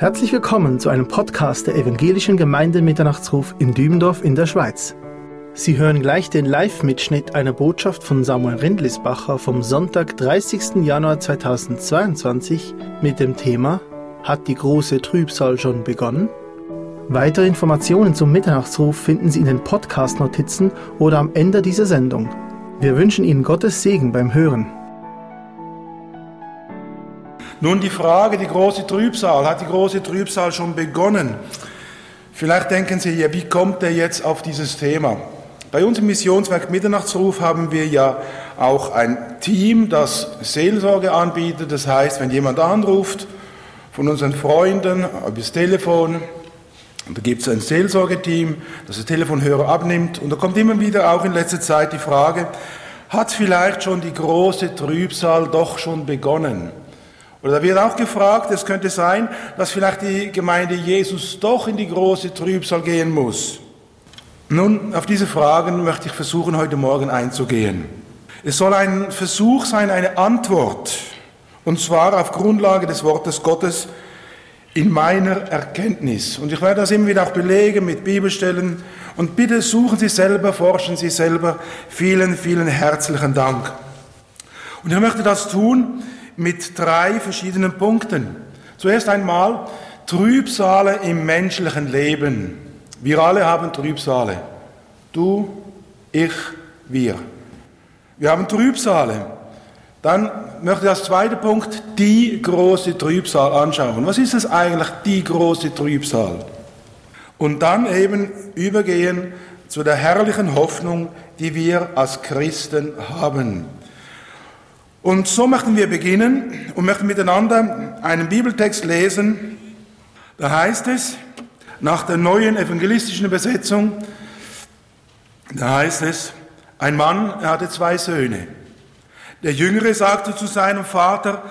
Herzlich willkommen zu einem Podcast der Evangelischen Gemeinde Mitternachtsruf in Dübendorf in der Schweiz. Sie hören gleich den Live-Mitschnitt einer Botschaft von Samuel Rindlisbacher vom Sonntag, 30. Januar 2022 mit dem Thema Hat die große Trübsal schon begonnen? Weitere Informationen zum Mitternachtsruf finden Sie in den Podcast-Notizen oder am Ende dieser Sendung. Wir wünschen Ihnen Gottes Segen beim Hören. Nun die Frage, die große Trübsal, hat die große Trübsal schon begonnen? Vielleicht denken Sie, ja, wie kommt er jetzt auf dieses Thema? Bei uns im Missionswerk Mitternachtsruf haben wir ja auch ein Team, das Seelsorge anbietet. Das heißt, wenn jemand anruft von unseren Freunden übers Telefon, und da gibt es ein Seelsorgeteam, das das Telefonhörer abnimmt. Und da kommt immer wieder auch in letzter Zeit die Frage, hat vielleicht schon die große Trübsal doch schon begonnen? Oder da wird auch gefragt, es könnte sein, dass vielleicht die Gemeinde Jesus doch in die große Trübsal gehen muss. Nun, auf diese Fragen möchte ich versuchen, heute Morgen einzugehen. Es soll ein Versuch sein, eine Antwort, und zwar auf Grundlage des Wortes Gottes in meiner Erkenntnis. Und ich werde das immer wieder auch belegen mit Bibelstellen. Und bitte suchen Sie selber, forschen Sie selber. Vielen, vielen herzlichen Dank. Und ich möchte das tun, mit drei verschiedenen Punkten. Zuerst einmal Trübsale im menschlichen Leben. Wir alle haben Trübsale. Du, ich, wir. Wir haben Trübsale. Dann möchte ich als zweiter Punkt die große Trübsal anschauen. Was ist es eigentlich, die große Trübsal? Und dann eben übergehen zu der herrlichen Hoffnung, die wir als Christen haben. Und so möchten wir beginnen und möchten miteinander einen Bibeltext lesen. Da heißt es, nach der neuen evangelistischen Übersetzung, da heißt es, ein Mann, er hatte zwei Söhne. Der Jüngere sagte zu seinem Vater,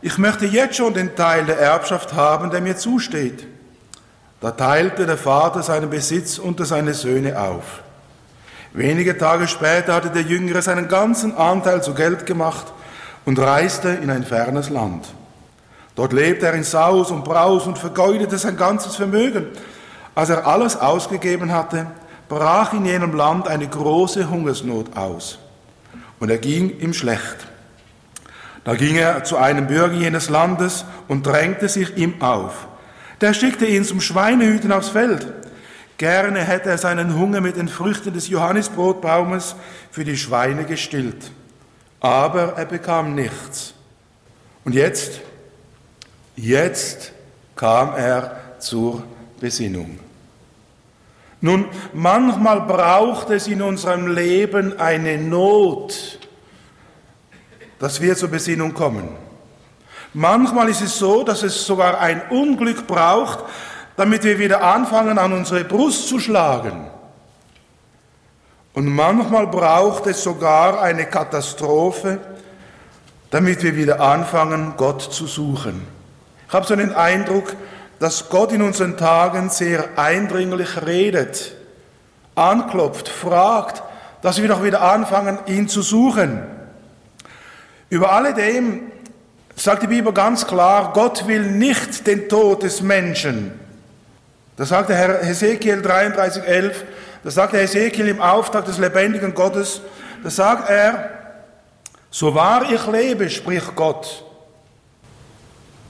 ich möchte jetzt schon den Teil der Erbschaft haben, der mir zusteht. Da teilte der Vater seinen Besitz unter seine Söhne auf. Wenige Tage später hatte der Jüngere seinen ganzen Anteil zu Geld gemacht und reiste in ein fernes Land. Dort lebte er in Saus und Braus und vergeudete sein ganzes Vermögen. Als er alles ausgegeben hatte, brach in jenem Land eine große Hungersnot aus und er ging ihm schlecht. Da ging er zu einem Bürger jenes Landes und drängte sich ihm auf. Der schickte ihn zum Schweinehüten aufs Feld. Gerne hätte er seinen Hunger mit den Früchten des Johannisbrotbaumes für die Schweine gestillt aber er bekam nichts. Und jetzt, jetzt kam er zur Besinnung. Nun, manchmal braucht es in unserem Leben eine Not, dass wir zur Besinnung kommen. Manchmal ist es so, dass es sogar ein Unglück braucht, damit wir wieder anfangen, an unsere Brust zu schlagen. Und manchmal braucht es sogar eine Katastrophe, damit wir wieder anfangen, Gott zu suchen. Ich habe so den Eindruck, dass Gott in unseren Tagen sehr eindringlich redet, anklopft, fragt, dass wir doch wieder anfangen, ihn zu suchen. Über alledem sagt die Bibel ganz klar, Gott will nicht den Tod des Menschen. Das sagt der Herr Hesekiel 33, 11, da sagt der Ezekiel im Auftrag des lebendigen Gottes, da sagt er, so wahr ich lebe, spricht Gott,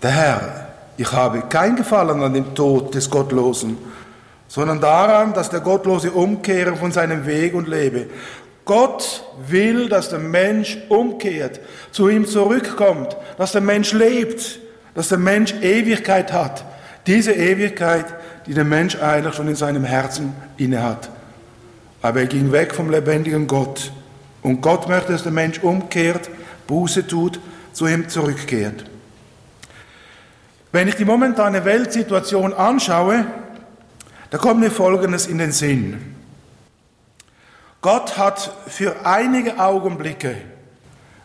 der Herr, ich habe kein Gefallen an dem Tod des Gottlosen, sondern daran, dass der Gottlose umkehre von seinem Weg und lebe. Gott will, dass der Mensch umkehrt, zu ihm zurückkommt, dass der Mensch lebt, dass der Mensch Ewigkeit hat. Diese Ewigkeit, die der Mensch eigentlich schon in seinem Herzen innehat aber er ging weg vom lebendigen Gott. Und Gott möchte, dass der Mensch umkehrt, Buße tut, zu ihm zurückkehrt. Wenn ich die momentane Weltsituation anschaue, da kommt mir Folgendes in den Sinn. Gott hat für einige Augenblicke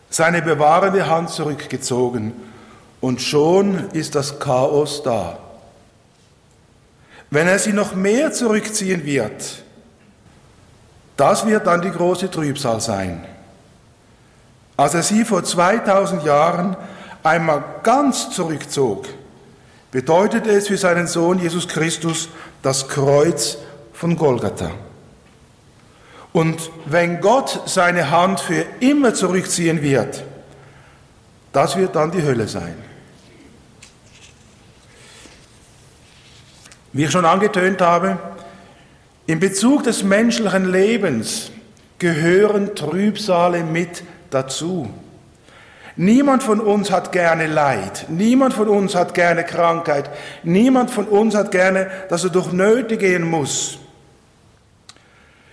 seine bewahrende Hand zurückgezogen und schon ist das Chaos da. Wenn er sie noch mehr zurückziehen wird, das wird dann die große Trübsal sein. Als er sie vor 2000 Jahren einmal ganz zurückzog, bedeutet es für seinen Sohn Jesus Christus das Kreuz von Golgatha. Und wenn Gott seine Hand für immer zurückziehen wird, das wird dann die Hölle sein. Wie ich schon angetönt habe, in Bezug des menschlichen Lebens gehören Trübsale mit dazu. Niemand von uns hat gerne Leid, niemand von uns hat gerne Krankheit, niemand von uns hat gerne, dass er durch Nöte gehen muss.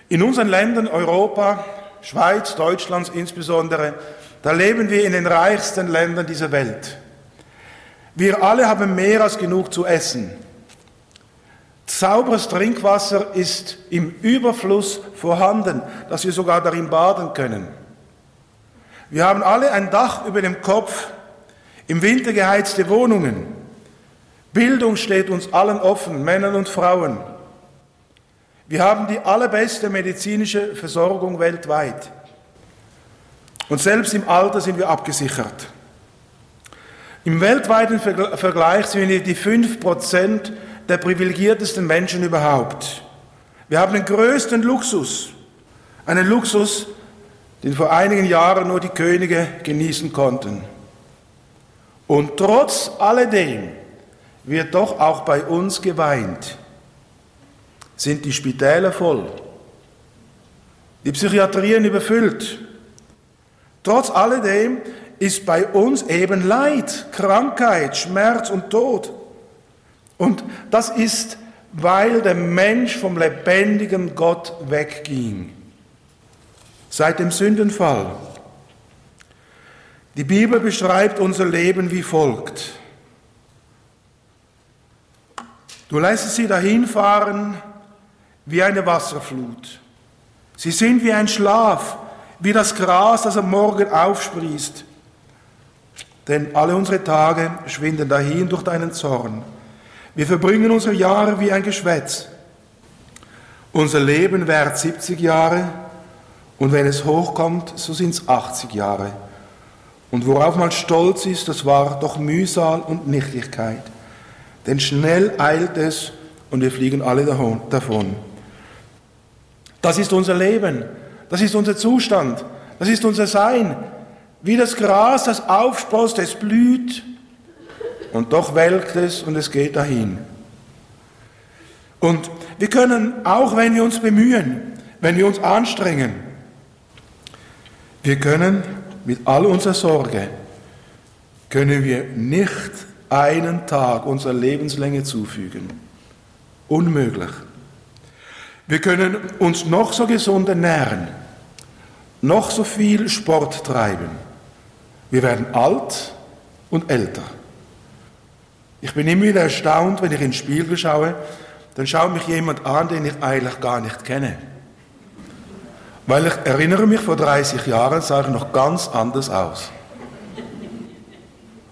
In unseren Ländern, Europa, Schweiz, Deutschland insbesondere, da leben wir in den reichsten Ländern dieser Welt. Wir alle haben mehr als genug zu essen. Sauberes Trinkwasser ist im Überfluss vorhanden, dass wir sogar darin baden können. Wir haben alle ein Dach über dem Kopf, im Winter geheizte Wohnungen. Bildung steht uns allen offen, Männern und Frauen. Wir haben die allerbeste medizinische Versorgung weltweit. Und selbst im Alter sind wir abgesichert. Im weltweiten Vergleich sind wir die 5% der privilegiertesten Menschen überhaupt. Wir haben den größten Luxus, einen Luxus, den vor einigen Jahren nur die Könige genießen konnten. Und trotz alledem wird doch auch bei uns geweint. Sind die Spitäler voll, die Psychiatrien überfüllt. Trotz alledem ist bei uns eben Leid, Krankheit, Schmerz und Tod. Und das ist, weil der Mensch vom lebendigen Gott wegging. Seit dem Sündenfall. Die Bibel beschreibt unser Leben wie folgt. Du lässt sie dahinfahren wie eine Wasserflut. Sie sind wie ein Schlaf, wie das Gras, das am Morgen aufsprießt. Denn alle unsere Tage schwinden dahin durch deinen Zorn. Wir verbringen unsere Jahre wie ein Geschwätz. Unser Leben währt 70 Jahre und wenn es hochkommt, so sind es 80 Jahre. Und worauf man stolz ist, das war doch Mühsal und Nichtigkeit. Denn schnell eilt es und wir fliegen alle davon. Das ist unser Leben, das ist unser Zustand, das ist unser Sein. Wie das Gras, das aufsprost, es blüht und doch welkt es und es geht dahin. Und wir können, auch wenn wir uns bemühen, wenn wir uns anstrengen, wir können mit all unserer Sorge, können wir nicht einen Tag unserer Lebenslänge zufügen. Unmöglich. Wir können uns noch so gesund ernähren, noch so viel Sport treiben. Wir werden alt und älter. Ich bin immer wieder erstaunt, wenn ich ins Spiegel schaue, dann schaut mich jemand an, den ich eigentlich gar nicht kenne. Weil ich erinnere mich, vor 30 Jahren sah ich noch ganz anders aus.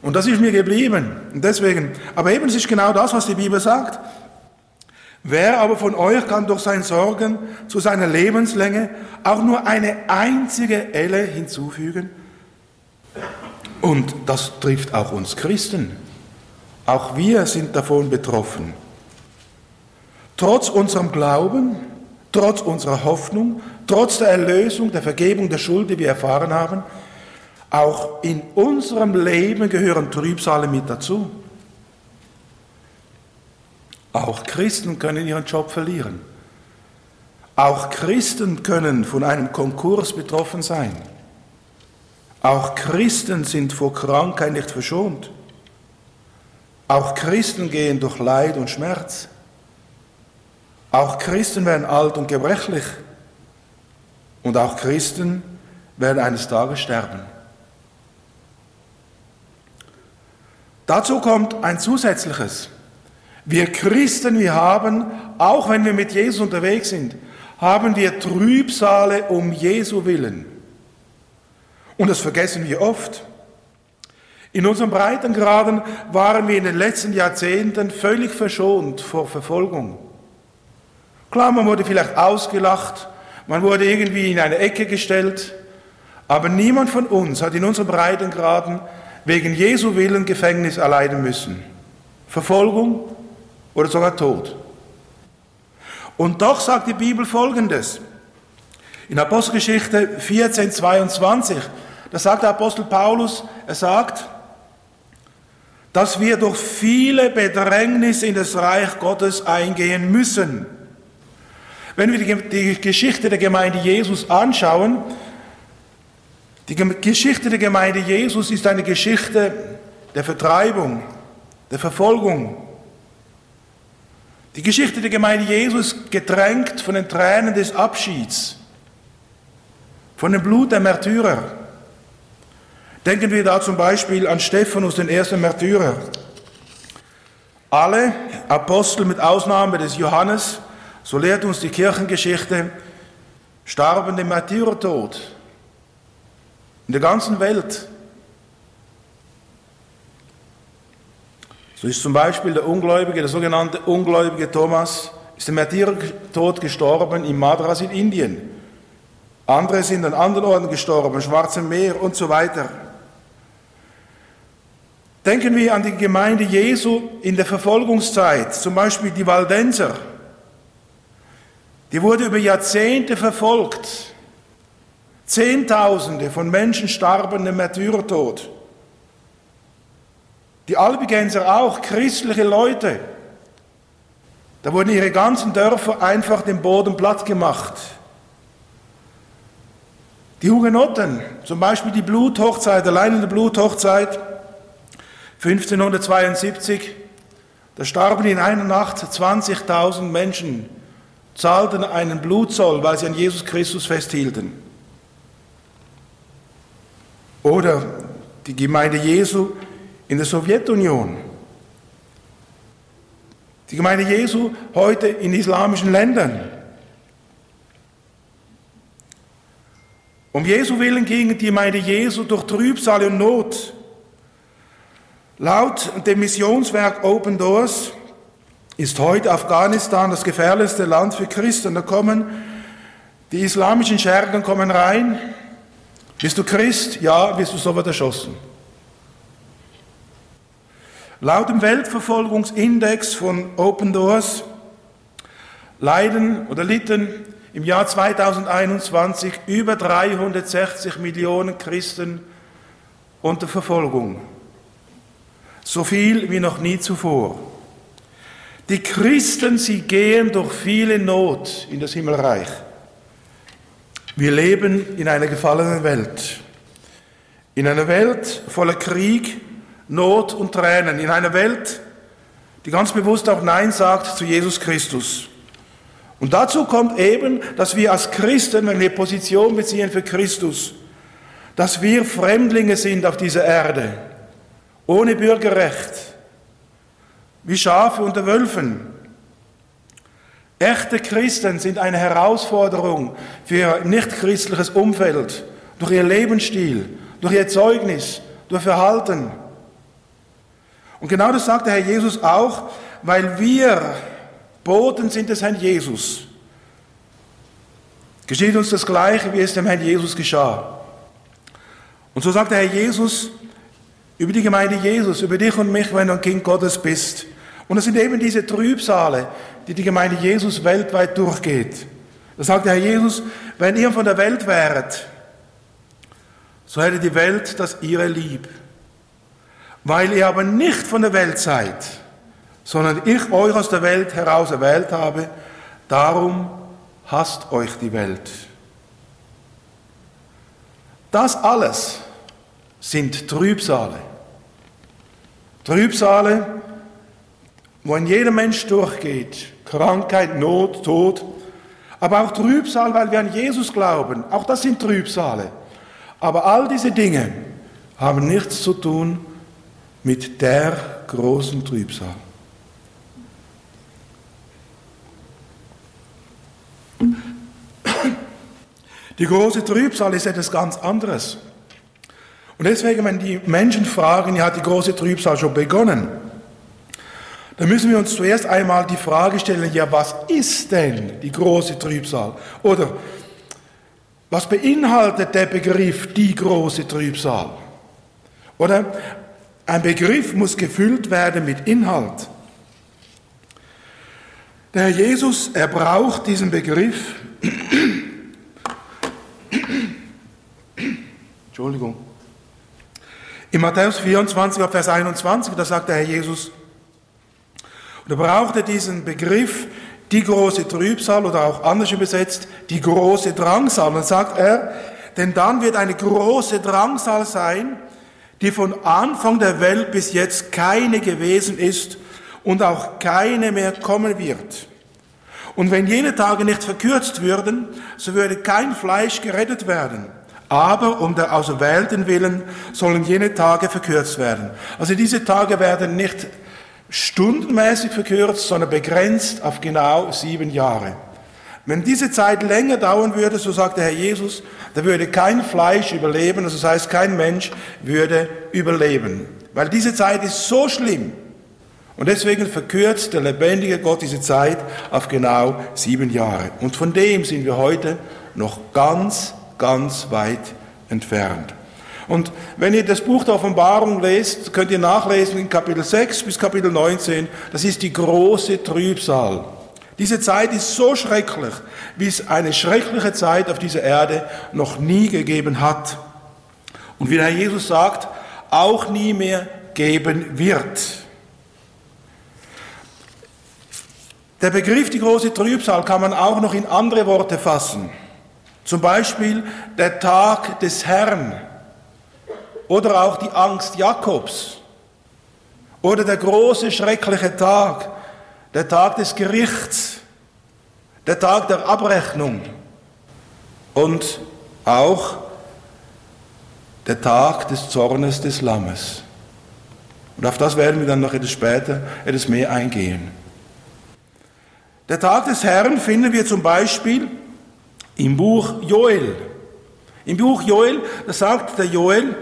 Und das ist mir geblieben. Und deswegen, aber eben, es ist genau das, was die Bibel sagt. Wer aber von euch kann durch sein Sorgen zu seiner Lebenslänge auch nur eine einzige Elle hinzufügen? Und das trifft auch uns Christen. Auch wir sind davon betroffen. Trotz unserem Glauben, trotz unserer Hoffnung, trotz der Erlösung, der Vergebung der Schuld, die wir erfahren haben, auch in unserem Leben gehören Trübsale mit dazu. Auch Christen können ihren Job verlieren. Auch Christen können von einem Konkurs betroffen sein. Auch Christen sind vor Krankheit nicht verschont. Auch Christen gehen durch Leid und Schmerz. Auch Christen werden alt und gebrechlich. Und auch Christen werden eines Tages sterben. Dazu kommt ein zusätzliches. Wir Christen, wir haben, auch wenn wir mit Jesus unterwegs sind, haben wir Trübsale um Jesu willen. Und das vergessen wir oft. In unserem Breitengraden waren wir in den letzten Jahrzehnten völlig verschont vor Verfolgung. Klar, man wurde vielleicht ausgelacht, man wurde irgendwie in eine Ecke gestellt, aber niemand von uns hat in unserem Breitengraden wegen Jesu Willen Gefängnis erleiden müssen. Verfolgung oder sogar Tod. Und doch sagt die Bibel Folgendes. In Apostelgeschichte 14, 22, da sagt der Apostel Paulus, er sagt, dass wir durch viele Bedrängnisse in das Reich Gottes eingehen müssen. Wenn wir die Geschichte der Gemeinde Jesus anschauen, die Geschichte der Gemeinde Jesus ist eine Geschichte der Vertreibung, der Verfolgung. Die Geschichte der Gemeinde Jesus getränkt von den Tränen des Abschieds, von dem Blut der Märtyrer. Denken wir da zum Beispiel an Stephanus, den ersten Märtyrer. Alle Apostel mit Ausnahme des Johannes, so lehrt uns die Kirchengeschichte, starben dem Märtyrertod in der ganzen Welt. So ist zum Beispiel der Ungläubige, der sogenannte Ungläubige Thomas, ist dem Märtyrertod gestorben in Madras in Indien. Andere sind an anderen Orten gestorben, Schwarzem Meer und so weiter. Denken wir an die Gemeinde Jesu in der Verfolgungszeit, zum Beispiel die Waldenser. Die wurde über Jahrzehnte verfolgt. Zehntausende von Menschen starben im Märtyrertod. Die Albigenser auch, christliche Leute. Da wurden ihre ganzen Dörfer einfach dem Boden platt gemacht. Die Hugenotten, zum Beispiel die Bluthochzeit, allein in der Bluthochzeit, 1572, da starben in einer Nacht 20.000 Menschen, zahlten einen Blutzoll, weil sie an Jesus Christus festhielten. Oder die Gemeinde Jesu in der Sowjetunion. Die Gemeinde Jesu heute in islamischen Ländern. Um Jesu willen ging die Gemeinde Jesu durch Trübsal und Not. Laut dem Missionswerk Open Doors ist heute Afghanistan das gefährlichste Land für Christen. Da kommen die islamischen Schergen kommen rein. Bist du Christ? Ja, wirst du sofort erschossen. Laut dem Weltverfolgungsindex von Open Doors leiden oder litten im Jahr 2021 über 360 Millionen Christen unter Verfolgung so viel wie noch nie zuvor. Die Christen, sie gehen durch viele Not in das Himmelreich. Wir leben in einer gefallenen Welt. In einer Welt voller Krieg, Not und Tränen. In einer Welt, die ganz bewusst auch Nein sagt zu Jesus Christus. Und dazu kommt eben, dass wir als Christen, wenn wir Position beziehen für Christus, dass wir Fremdlinge sind auf dieser Erde ohne Bürgerrecht, wie Schafe unter Wölfen. Echte Christen sind eine Herausforderung für ihr nichtchristliches Umfeld, durch ihr Lebensstil, durch ihr Zeugnis, durch Verhalten. Und genau das sagt der Herr Jesus auch, weil wir Boten sind des Herrn Jesus. Geschieht uns das Gleiche, wie es dem Herrn Jesus geschah. Und so sagt der Herr Jesus, über die Gemeinde Jesus, über dich und mich, wenn du ein Kind Gottes bist. Und es sind eben diese Trübsale, die die Gemeinde Jesus weltweit durchgeht. Da sagt der Herr Jesus, wenn ihr von der Welt wäret, so hätte die Welt das ihre lieb. Weil ihr aber nicht von der Welt seid, sondern ich euch aus der Welt heraus erwählt habe, darum hasst euch die Welt. Das alles sind Trübsale. Trübsale, wo ein jeder Mensch durchgeht. Krankheit, Not, Tod. Aber auch Trübsal, weil wir an Jesus glauben. Auch das sind Trübsale. Aber all diese Dinge haben nichts zu tun mit der großen Trübsal. Die große Trübsal ist etwas ganz anderes. Und deswegen, wenn die Menschen fragen, ja, hat die große Trübsal schon begonnen, dann müssen wir uns zuerst einmal die Frage stellen, ja, was ist denn die große Trübsal? Oder was beinhaltet der Begriff die große Trübsal? Oder Ein Begriff muss gefüllt werden mit Inhalt. Der Herr Jesus, er braucht diesen Begriff. Entschuldigung. In Matthäus 24, Vers 21, da sagt der Herr Jesus, und er brauchte diesen Begriff, die große Trübsal oder auch anders übersetzt, die große Drangsal. Und sagt er, denn dann wird eine große Drangsal sein, die von Anfang der Welt bis jetzt keine gewesen ist und auch keine mehr kommen wird. Und wenn jene Tage nicht verkürzt würden, so würde kein Fleisch gerettet werden. Aber um der Auserwählten willen sollen jene Tage verkürzt werden. Also diese Tage werden nicht stundenmäßig verkürzt, sondern begrenzt auf genau sieben Jahre. Wenn diese Zeit länger dauern würde, so sagt der Herr Jesus, da würde kein Fleisch überleben, also das heißt, kein Mensch würde überleben. Weil diese Zeit ist so schlimm. Und deswegen verkürzt der lebendige Gott diese Zeit auf genau sieben Jahre. Und von dem sind wir heute noch ganz ganz weit entfernt. Und wenn ihr das Buch der Offenbarung lest, könnt ihr nachlesen in Kapitel 6 bis Kapitel 19, das ist die große Trübsal. Diese Zeit ist so schrecklich, wie es eine schreckliche Zeit auf dieser Erde noch nie gegeben hat. Und wie der Herr Jesus sagt, auch nie mehr geben wird. Der Begriff die große Trübsal kann man auch noch in andere Worte fassen. Zum Beispiel der Tag des Herrn oder auch die Angst Jakobs oder der große schreckliche Tag, der Tag des Gerichts, der Tag der Abrechnung und auch der Tag des Zornes des Lammes. Und auf das werden wir dann noch etwas später etwas mehr eingehen. Der Tag des Herrn finden wir zum Beispiel im Buch Joel. Im Buch Joel, da sagt der Joel,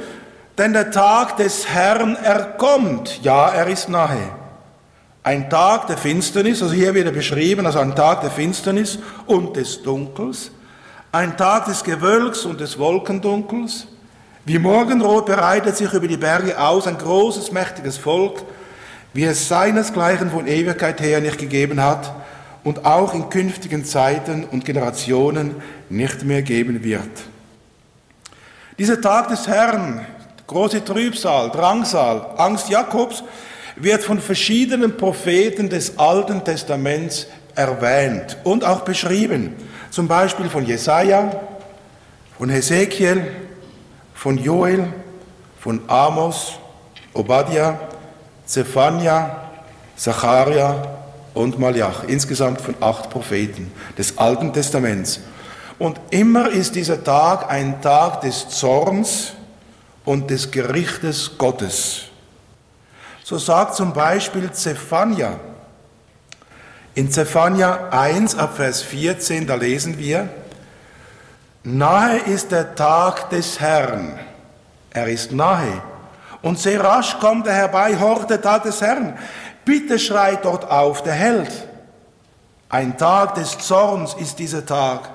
denn der Tag des Herrn erkommt. Ja, er ist nahe. Ein Tag der Finsternis, also hier wird er beschrieben, also ein Tag der Finsternis und des Dunkels. Ein Tag des Gewölks und des Wolkendunkels. Wie Morgenrot bereitet sich über die Berge aus ein großes, mächtiges Volk, wie es seinesgleichen von Ewigkeit her nicht gegeben hat und auch in künftigen Zeiten und Generationen nicht mehr geben wird. Dieser Tag des Herrn, große Trübsal, Drangsal, Angst Jakobs, wird von verschiedenen Propheten des Alten Testaments erwähnt und auch beschrieben. Zum Beispiel von Jesaja, von Hesekiel, von Joel, von Amos, Obadiah, Zephania, Zacharia und Malach, insgesamt von acht Propheten des Alten Testaments. Und immer ist dieser Tag ein Tag des Zorns und des Gerichtes Gottes. So sagt zum Beispiel Zephania, in Zephania 1 ab Vers 14, da lesen wir, Nahe ist der Tag des Herrn, er ist nahe, und sehr rasch kommt er herbei, hort der Tag des Herrn. Bitte schreit dort auf der Held. Ein Tag des Zorns ist dieser Tag.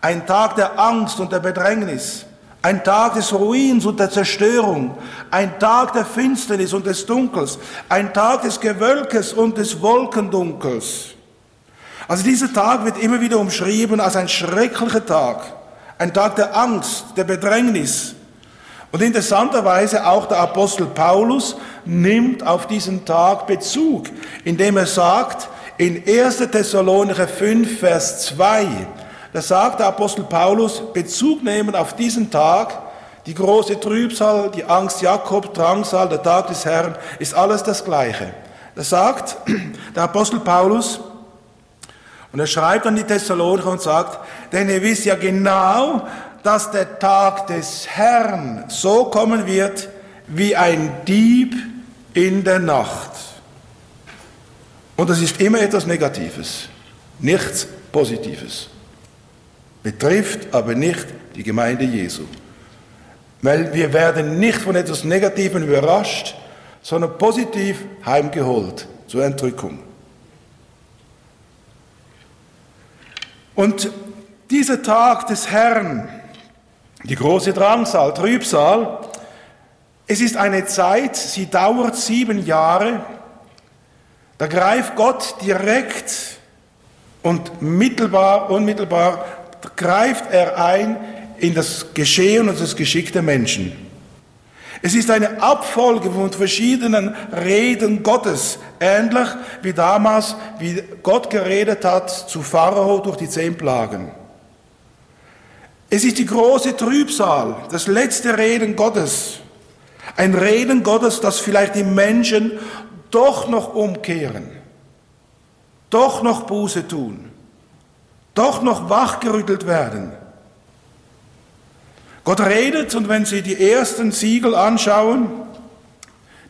Ein Tag der Angst und der Bedrängnis. Ein Tag des Ruins und der Zerstörung. Ein Tag der Finsternis und des Dunkels. Ein Tag des Gewölkes und des Wolkendunkels. Also dieser Tag wird immer wieder umschrieben als ein schrecklicher Tag. Ein Tag der Angst, der Bedrängnis, und interessanterweise auch der Apostel Paulus nimmt auf diesen Tag Bezug, indem er sagt, in 1. Thessalonicher 5, Vers 2, da sagt der Apostel Paulus, Bezug nehmen auf diesen Tag, die große Trübsal, die Angst Jakob, Drangsal, der Tag des Herrn, ist alles das Gleiche. Da sagt der Apostel Paulus, und er schreibt an die Thessalonicher und sagt, denn ihr wisst ja genau, dass der Tag des Herrn so kommen wird wie ein Dieb in der Nacht. Und das ist immer etwas Negatives, nichts Positives. Betrifft aber nicht die Gemeinde Jesu. Weil wir werden nicht von etwas Negativem überrascht, sondern positiv heimgeholt zur Entrückung. Und dieser Tag des Herrn, die große Drangsal, Trübsal, Es ist eine Zeit, sie dauert sieben Jahre. Da greift Gott direkt und mittelbar, unmittelbar greift er ein in das Geschehen und das Geschick der Menschen. Es ist eine Abfolge von verschiedenen Reden Gottes, ähnlich wie damals, wie Gott geredet hat zu Pharao durch die zehn Plagen. Es ist die große Trübsal, das letzte Reden Gottes. Ein Reden Gottes, das vielleicht die Menschen doch noch umkehren, doch noch Buße tun, doch noch wachgerüttelt werden. Gott redet und wenn Sie die ersten Siegel anschauen,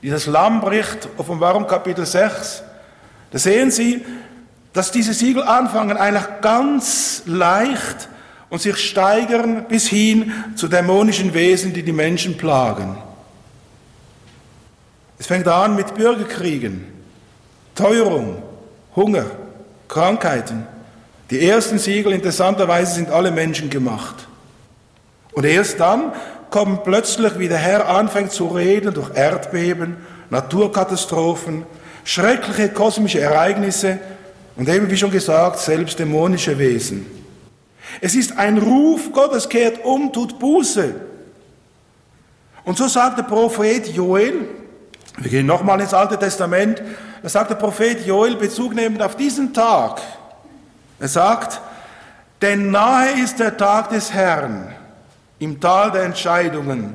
die das Lamm bricht, Offenbarung Kapitel 6, da sehen Sie, dass diese Siegel anfangen eigentlich ganz leicht und sich steigern bis hin zu dämonischen Wesen, die die Menschen plagen. Es fängt an mit Bürgerkriegen, Teuerung, Hunger, Krankheiten. Die ersten Siegel interessanterweise sind alle Menschen gemacht. Und erst dann kommt plötzlich, wie der Herr anfängt zu reden, durch Erdbeben, Naturkatastrophen, schreckliche kosmische Ereignisse und eben, wie schon gesagt, selbst dämonische Wesen. Es ist ein Ruf Gottes, kehrt um, tut Buße. Und so sagt der Prophet Joel, wir gehen nochmal ins Alte Testament, da sagt der Prophet Joel, Bezug nehmend auf diesen Tag, er sagt, denn nahe ist der Tag des Herrn, im Tal der Entscheidungen.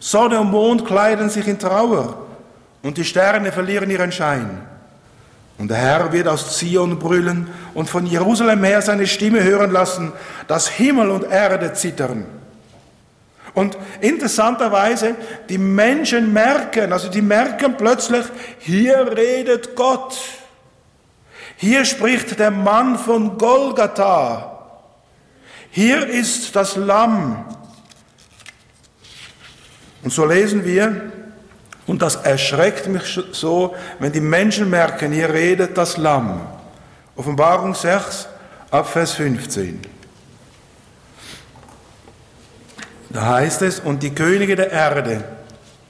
Sonne und Mond kleiden sich in Trauer und die Sterne verlieren ihren Schein. Und der Herr wird aus Zion brüllen und von Jerusalem her seine Stimme hören lassen, dass Himmel und Erde zittern. Und interessanterweise, die Menschen merken, also die merken plötzlich, hier redet Gott. Hier spricht der Mann von Golgatha. Hier ist das Lamm, und so lesen wir, und das erschreckt mich so, wenn die Menschen merken, hier redet das Lamm. Offenbarung 6, ab Vers 15. Da heißt es, und die Könige der Erde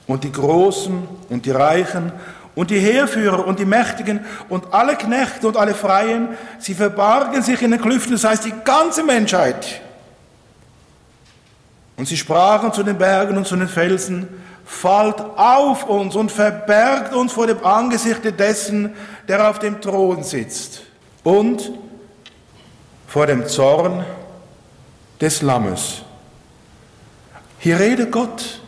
und die Großen und die Reichen und die Heerführer und die Mächtigen und alle Knechte und alle Freien, sie verbargen sich in den Klüften, das heißt die ganze Menschheit und sie sprachen zu den Bergen und zu den Felsen, fallt auf uns und verbergt uns vor dem Angesicht dessen, der auf dem Thron sitzt und vor dem Zorn des Lammes. Hier redet Gott.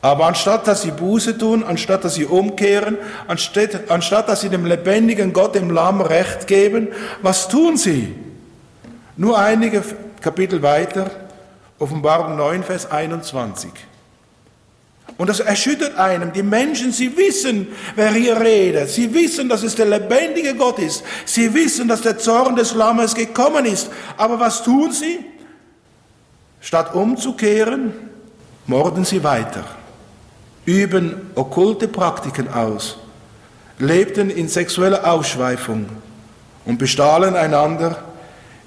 Aber anstatt dass sie Buße tun, anstatt dass sie umkehren, anstatt, anstatt dass sie dem lebendigen Gott, dem Lamm, Recht geben, was tun sie? Nur einige Kapitel weiter. Offenbarung 9, Vers 21. Und das erschüttert einem. Die Menschen, sie wissen, wer hier redet. Sie wissen, dass es der lebendige Gott ist. Sie wissen, dass der Zorn des Lammes gekommen ist. Aber was tun sie? Statt umzukehren, morden sie weiter, üben okkulte Praktiken aus, lebten in sexueller Ausschweifung und bestahlen einander,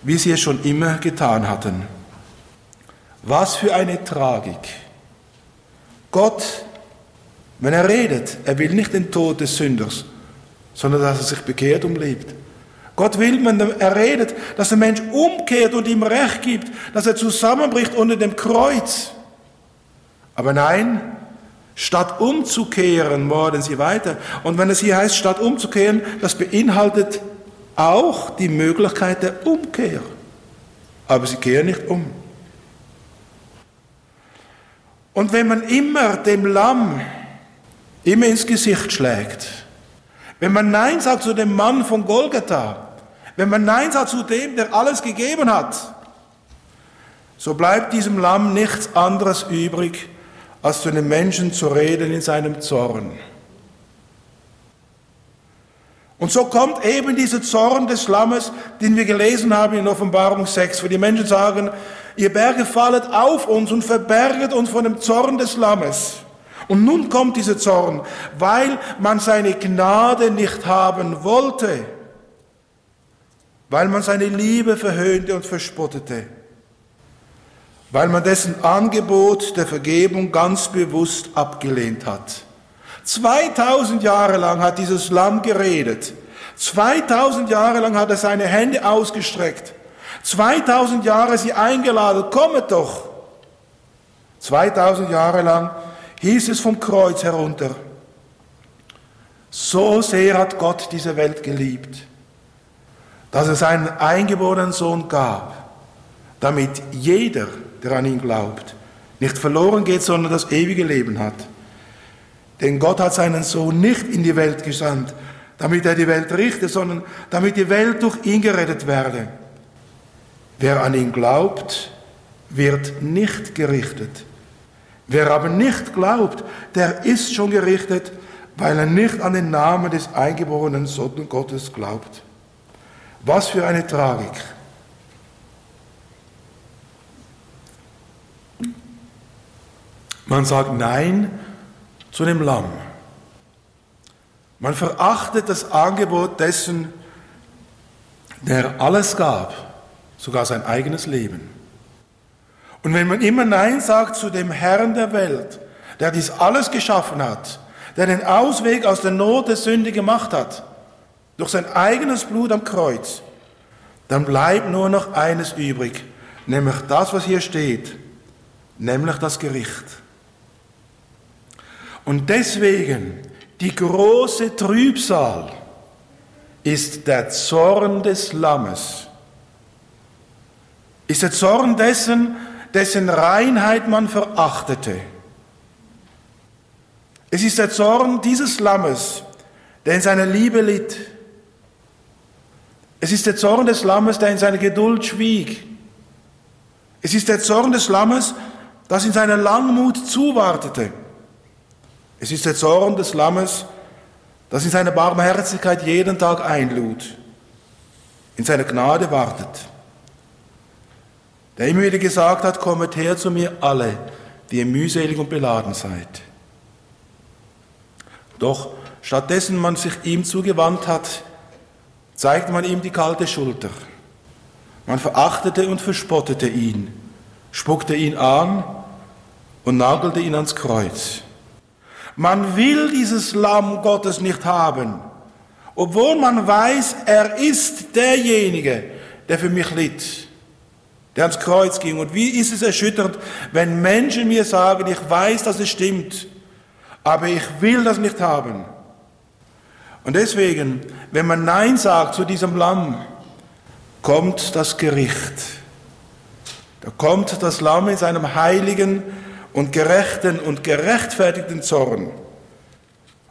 wie sie es schon immer getan hatten. Was für eine Tragik. Gott, wenn er redet, er will nicht den Tod des Sünders, sondern dass er sich bekehrt und lebt. Gott will, wenn er redet, dass der Mensch umkehrt und ihm Recht gibt, dass er zusammenbricht unter dem Kreuz. Aber nein, statt umzukehren, morden sie weiter. Und wenn es hier heißt, statt umzukehren, das beinhaltet auch die Möglichkeit der Umkehr. Aber sie kehren nicht um. Und wenn man immer dem Lamm immer ins Gesicht schlägt, wenn man Nein sagt zu dem Mann von Golgatha, wenn man Nein sagt zu dem, der alles gegeben hat, so bleibt diesem Lamm nichts anderes übrig, als zu den Menschen zu reden in seinem Zorn. Und so kommt eben dieser Zorn des Lammes, den wir gelesen haben in Offenbarung 6, wo die Menschen sagen, ihr Berge fallet auf uns und verberget uns von dem Zorn des Lammes. Und nun kommt dieser Zorn, weil man seine Gnade nicht haben wollte, weil man seine Liebe verhöhnte und verspottete. weil man dessen Angebot der Vergebung ganz bewusst abgelehnt hat. 2000 Jahre lang hat dieses Lamm geredet. 2000 Jahre lang hat er seine Hände ausgestreckt. 2000 Jahre sie eingeladen, kommet doch. 2000 Jahre lang hieß es vom Kreuz herunter. So sehr hat Gott diese Welt geliebt, dass er seinen eingeborenen Sohn gab, damit jeder, der an ihn glaubt, nicht verloren geht, sondern das ewige Leben hat. Denn Gott hat seinen Sohn nicht in die Welt gesandt, damit er die Welt richte, sondern damit die Welt durch ihn gerettet werde. Wer an ihn glaubt, wird nicht gerichtet. Wer aber nicht glaubt, der ist schon gerichtet, weil er nicht an den Namen des eingeborenen Sohn Gottes glaubt. Was für eine Tragik. Man sagt Nein zu dem Lamm. Man verachtet das Angebot dessen, der alles gab, sogar sein eigenes Leben. Und wenn man immer Nein sagt zu dem Herrn der Welt, der dies alles geschaffen hat, der den Ausweg aus der Not der Sünde gemacht hat, durch sein eigenes Blut am Kreuz, dann bleibt nur noch eines übrig, nämlich das, was hier steht, nämlich das Gericht. Und deswegen die große Trübsal ist der Zorn des Lammes, ist der Zorn dessen, dessen Reinheit man verachtete. Es ist der Zorn dieses Lammes, der in seiner Liebe litt. Es ist der Zorn des Lammes, der in seiner Geduld schwieg. Es ist der Zorn des Lammes, das in seiner Langmut zuwartete. Es ist der Zorn des Lammes, das in seiner Barmherzigkeit jeden Tag einlud, in seiner Gnade wartet. Der immer wieder gesagt hat, kommet her zu mir alle, die ihr mühselig und beladen seid. Doch stattdessen man sich ihm zugewandt hat, zeigte man ihm die kalte Schulter. Man verachtete und verspottete ihn, spuckte ihn an und nagelte ihn ans Kreuz. Man will dieses Lamm Gottes nicht haben, obwohl man weiß, er ist derjenige, der für mich litt, der ans Kreuz ging. Und wie ist es erschütternd, wenn Menschen mir sagen, ich weiß, dass es stimmt, aber ich will das nicht haben. Und deswegen, wenn man Nein sagt zu diesem Lamm, kommt das Gericht. Da kommt das Lamm in seinem heiligen und gerechten und gerechtfertigten Zorn.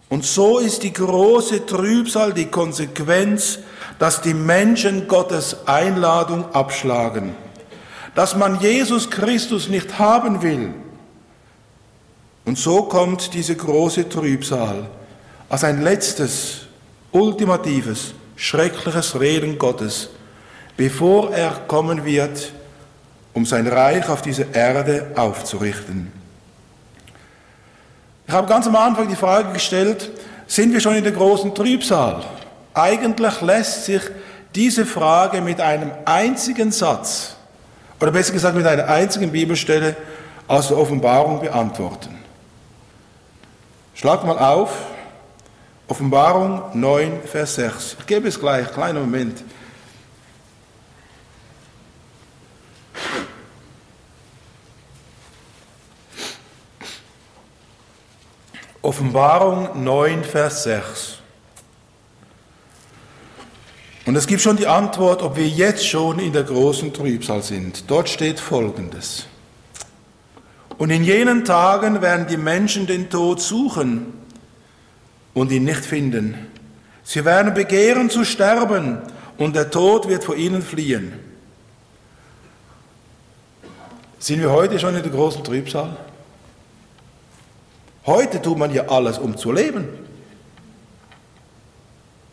Und so ist die große Trübsal die Konsequenz, dass die Menschen Gottes Einladung abschlagen, dass man Jesus Christus nicht haben will. Und so kommt diese große Trübsal als ein letztes, ultimatives, schreckliches Reden Gottes, bevor er kommen wird, um sein Reich auf dieser Erde aufzurichten. Ich habe ganz am Anfang die Frage gestellt, sind wir schon in der großen Trübsal? Eigentlich lässt sich diese Frage mit einem einzigen Satz, oder besser gesagt mit einer einzigen Bibelstelle aus der Offenbarung beantworten. Schlag mal auf, Offenbarung 9, Vers 6. Ich gebe es gleich, kleiner Moment. Offenbarung 9, Vers 6. Und es gibt schon die Antwort, ob wir jetzt schon in der großen Trübsal sind. Dort steht Folgendes. Und in jenen Tagen werden die Menschen den Tod suchen und ihn nicht finden. Sie werden begehren zu sterben und der Tod wird vor ihnen fliehen. Sind wir heute schon in der großen Trübsal? Heute tut man ja alles, um zu leben.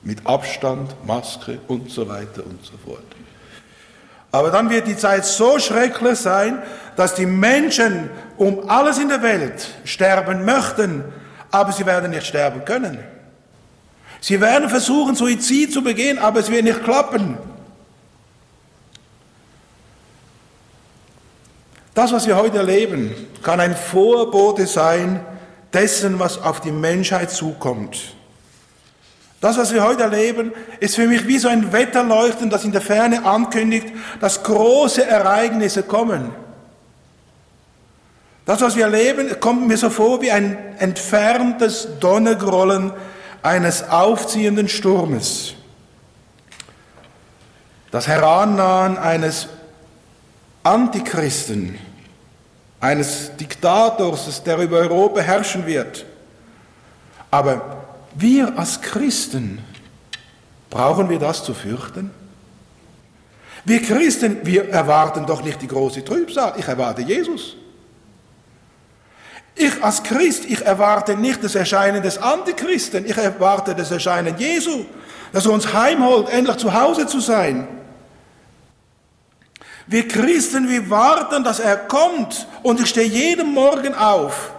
Mit Abstand, Maske und so weiter und so fort. Aber dann wird die Zeit so schrecklich sein, dass die Menschen um alles in der Welt sterben möchten, aber sie werden nicht sterben können. Sie werden versuchen, Suizid zu begehen, aber es wird nicht klappen. Das, was wir heute erleben, kann ein Vorbote sein dessen, was auf die Menschheit zukommt. Das, was wir heute erleben, ist für mich wie so ein Wetterleuchten, das in der Ferne ankündigt, dass große Ereignisse kommen. Das, was wir erleben, kommt mir so vor wie ein entferntes Donnergrollen eines aufziehenden Sturmes. Das Herannahen eines Antichristen, eines Diktators, der über Europa herrschen wird. Aber wir als Christen, brauchen wir das zu fürchten? Wir Christen, wir erwarten doch nicht die große Trübsal, ich erwarte Jesus. Ich als Christ, ich erwarte nicht das Erscheinen des Antichristen, ich erwarte das Erscheinen Jesu, dass er uns heimholt, endlich zu Hause zu sein. Wir Christen, wir warten, dass er kommt und ich stehe jeden Morgen auf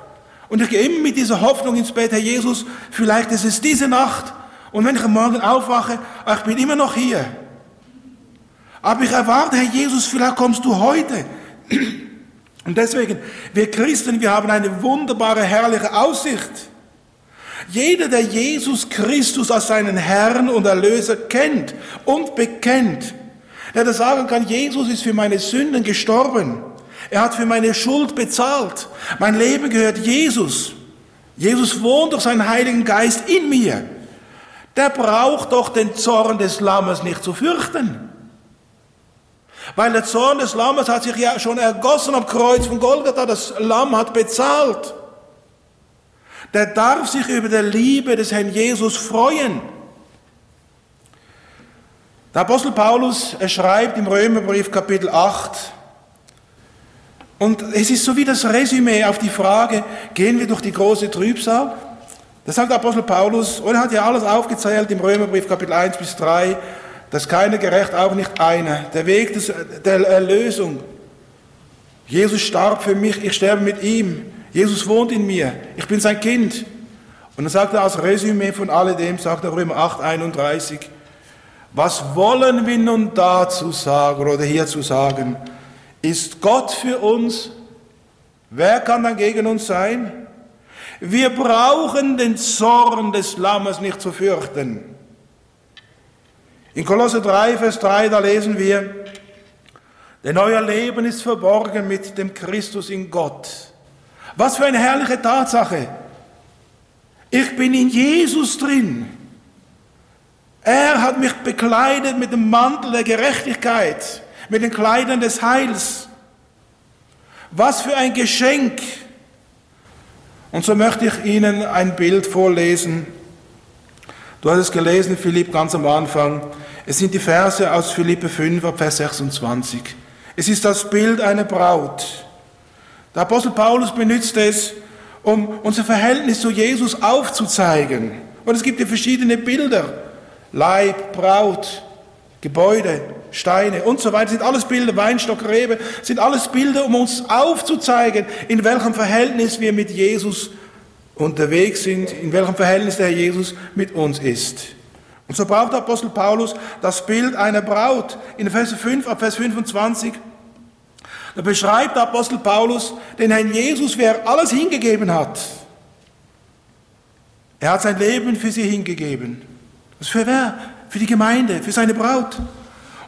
und ich gehe immer mit dieser Hoffnung ins Bett, Herr Jesus, vielleicht ist es diese Nacht und wenn ich am Morgen aufwache, ich bin immer noch hier. Aber ich erwarte, Herr Jesus, vielleicht kommst du heute. Und deswegen, wir Christen, wir haben eine wunderbare, herrliche Aussicht. Jeder, der Jesus Christus als seinen Herrn und Erlöser kennt und bekennt, der das sagen kann, Jesus ist für meine Sünden gestorben. Er hat für meine Schuld bezahlt. Mein Leben gehört Jesus. Jesus wohnt durch seinen Heiligen Geist in mir. Der braucht doch den Zorn des Lammes nicht zu fürchten. Weil der Zorn des Lammes hat sich ja schon ergossen am Kreuz von Golgatha. Das Lamm hat bezahlt. Der darf sich über der Liebe des Herrn Jesus freuen. Der Apostel Paulus, schreibt im Römerbrief Kapitel 8, und es ist so wie das Resümee auf die Frage, gehen wir durch die große Trübsal? Das sagt der Apostel Paulus, und er hat ja alles aufgezählt im Römerbrief Kapitel 1 bis 3, dass keiner gerecht, auch nicht einer. Der Weg des, der Erlösung. Jesus starb für mich, ich sterbe mit ihm. Jesus wohnt in mir, ich bin sein Kind. Und dann sagt er als Resümee von alledem, sagt er Römer 8, 31, was wollen wir nun dazu sagen oder hierzu sagen? Ist Gott für uns? Wer kann dann gegen uns sein? Wir brauchen den Zorn des Lammes nicht zu fürchten. In Kolosse 3, Vers 3, da lesen wir, denn euer Leben ist verborgen mit dem Christus in Gott. Was für eine herrliche Tatsache. Ich bin in Jesus drin. Er hat mich bekleidet mit dem Mantel der Gerechtigkeit, mit den Kleidern des Heils. Was für ein Geschenk. Und so möchte ich Ihnen ein Bild vorlesen. Du hast es gelesen, Philipp, ganz am Anfang. Es sind die Verse aus Philippe 5, Vers 26. Es ist das Bild einer Braut. Der Apostel Paulus benutzt es, um unser Verhältnis zu Jesus aufzuzeigen. Und es gibt ja verschiedene Bilder. Leib, Braut, Gebäude, Steine und so weiter, sind alles Bilder, Weinstock, Rebe, sind alles Bilder, um uns aufzuzeigen, in welchem Verhältnis wir mit Jesus unterwegs sind, in welchem Verhältnis der Herr Jesus mit uns ist. Und so braucht der Apostel Paulus das Bild einer Braut. In Vers 5, ab Vers 25, da beschreibt der Apostel Paulus den Herrn Jesus, wer alles hingegeben hat. Er hat sein Leben für sie hingegeben. Was für wer? Für die Gemeinde, für seine Braut.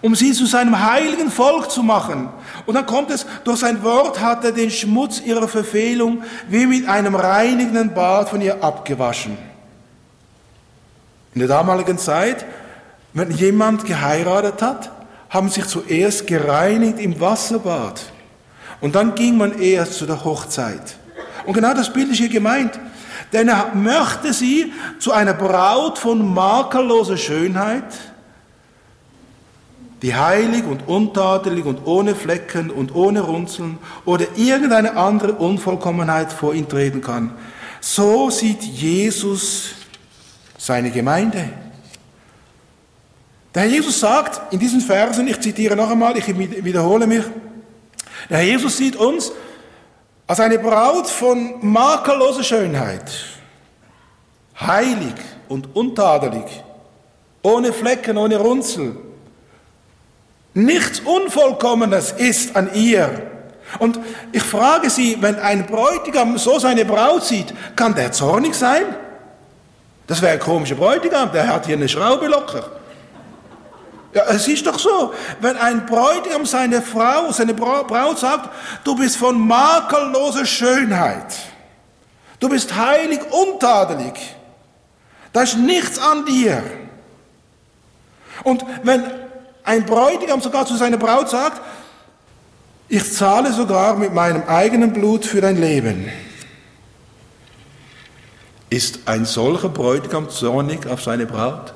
Um sie zu seinem heiligen Volk zu machen. Und dann kommt es, durch sein Wort hat er den Schmutz ihrer Verfehlung wie mit einem reinigenden Bad von ihr abgewaschen. In der damaligen Zeit, wenn jemand geheiratet hat, haben sich zuerst gereinigt im Wasserbad. Und dann ging man erst zu der Hochzeit. Und genau das Bild ist hier gemeint. Denn er möchte sie zu einer Braut von makelloser Schönheit, die heilig und untadelig und ohne Flecken und ohne Runzeln oder irgendeine andere Unvollkommenheit vor ihn treten kann. So sieht Jesus seine Gemeinde. Der Herr Jesus sagt in diesen Versen, ich zitiere noch einmal, ich wiederhole mich, der Herr Jesus sieht uns als eine Braut von makelloser Schönheit, heilig und untadelig, ohne Flecken, ohne Runzel. Nichts Unvollkommenes ist an ihr. Und ich frage Sie, wenn ein Bräutigam so seine Braut sieht, kann der zornig sein? Das wäre ein komischer Bräutigam, der hat hier eine Schraube locker. Ja, es ist doch so, wenn ein Bräutigam seine Frau, seine Braut sagt, du bist von makelloser Schönheit, du bist heilig, untadelig, da ist nichts an dir. Und wenn ein Bräutigam sogar zu seiner Braut sagt, ich zahle sogar mit meinem eigenen Blut für dein Leben, ist ein solcher Bräutigam zornig auf seine Braut?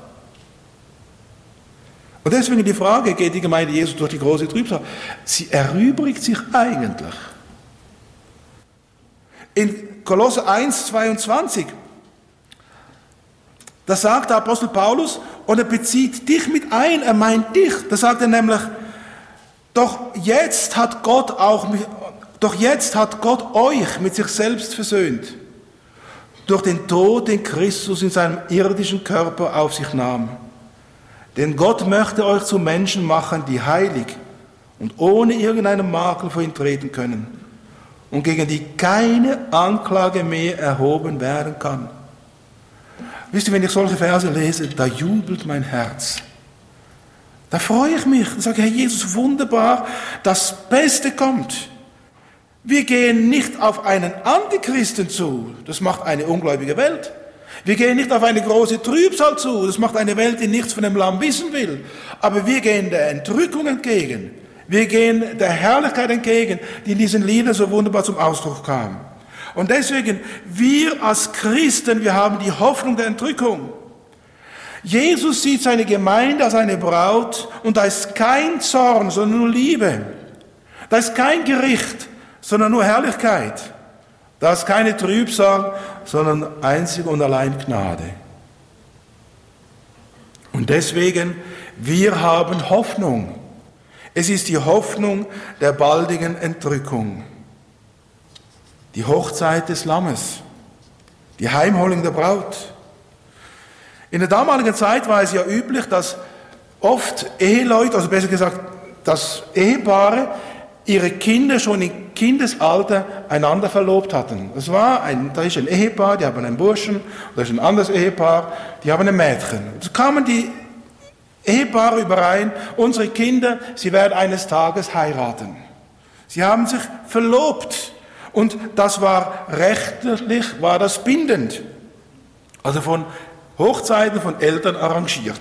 Und deswegen die Frage, geht die Gemeinde Jesus durch die große Trübsal? Sie erübrigt sich eigentlich. In Kolosse 1, 22, da sagt der Apostel Paulus, und er bezieht dich mit ein, er meint dich. Da sagt er nämlich, doch jetzt hat Gott auch, doch jetzt hat Gott euch mit sich selbst versöhnt. Durch den Tod, den Christus in seinem irdischen Körper auf sich nahm. Denn Gott möchte euch zu Menschen machen, die heilig und ohne irgendeinen Makel vor ihn treten können und gegen die keine Anklage mehr erhoben werden kann. Wisst ihr, wenn ich solche Verse lese, da jubelt mein Herz. Da freue ich mich und sage, Herr Jesus, wunderbar, das Beste kommt. Wir gehen nicht auf einen Antichristen zu, das macht eine ungläubige Welt. Wir gehen nicht auf eine große Trübsal zu, das macht eine Welt, die nichts von dem Lamm wissen will. Aber wir gehen der Entrückung entgegen. Wir gehen der Herrlichkeit entgegen, die in diesen Liedern so wunderbar zum Ausdruck kam. Und deswegen, wir als Christen, wir haben die Hoffnung der Entrückung. Jesus sieht seine Gemeinde als eine Braut und da ist kein Zorn, sondern nur Liebe. Da ist kein Gericht, sondern nur Herrlichkeit. Da ist keine Trübsal, sondern einzig und allein Gnade. Und deswegen, wir haben Hoffnung. Es ist die Hoffnung der baldigen Entrückung die Hochzeit des Lammes, die Heimholung der Braut. In der damaligen Zeit war es ja üblich, dass oft Eheleute, also besser gesagt, dass Ehepaare ihre Kinder schon im Kindesalter einander verlobt hatten. Das war ein, da ist ein Ehepaar, die haben einen Burschen, da ist ein anderes Ehepaar, die haben ein Mädchen. So kamen die Ehepaare überein, unsere Kinder, sie werden eines Tages heiraten. Sie haben sich verlobt. Und das war rechtlich, war das bindend. Also von Hochzeiten von Eltern arrangiert.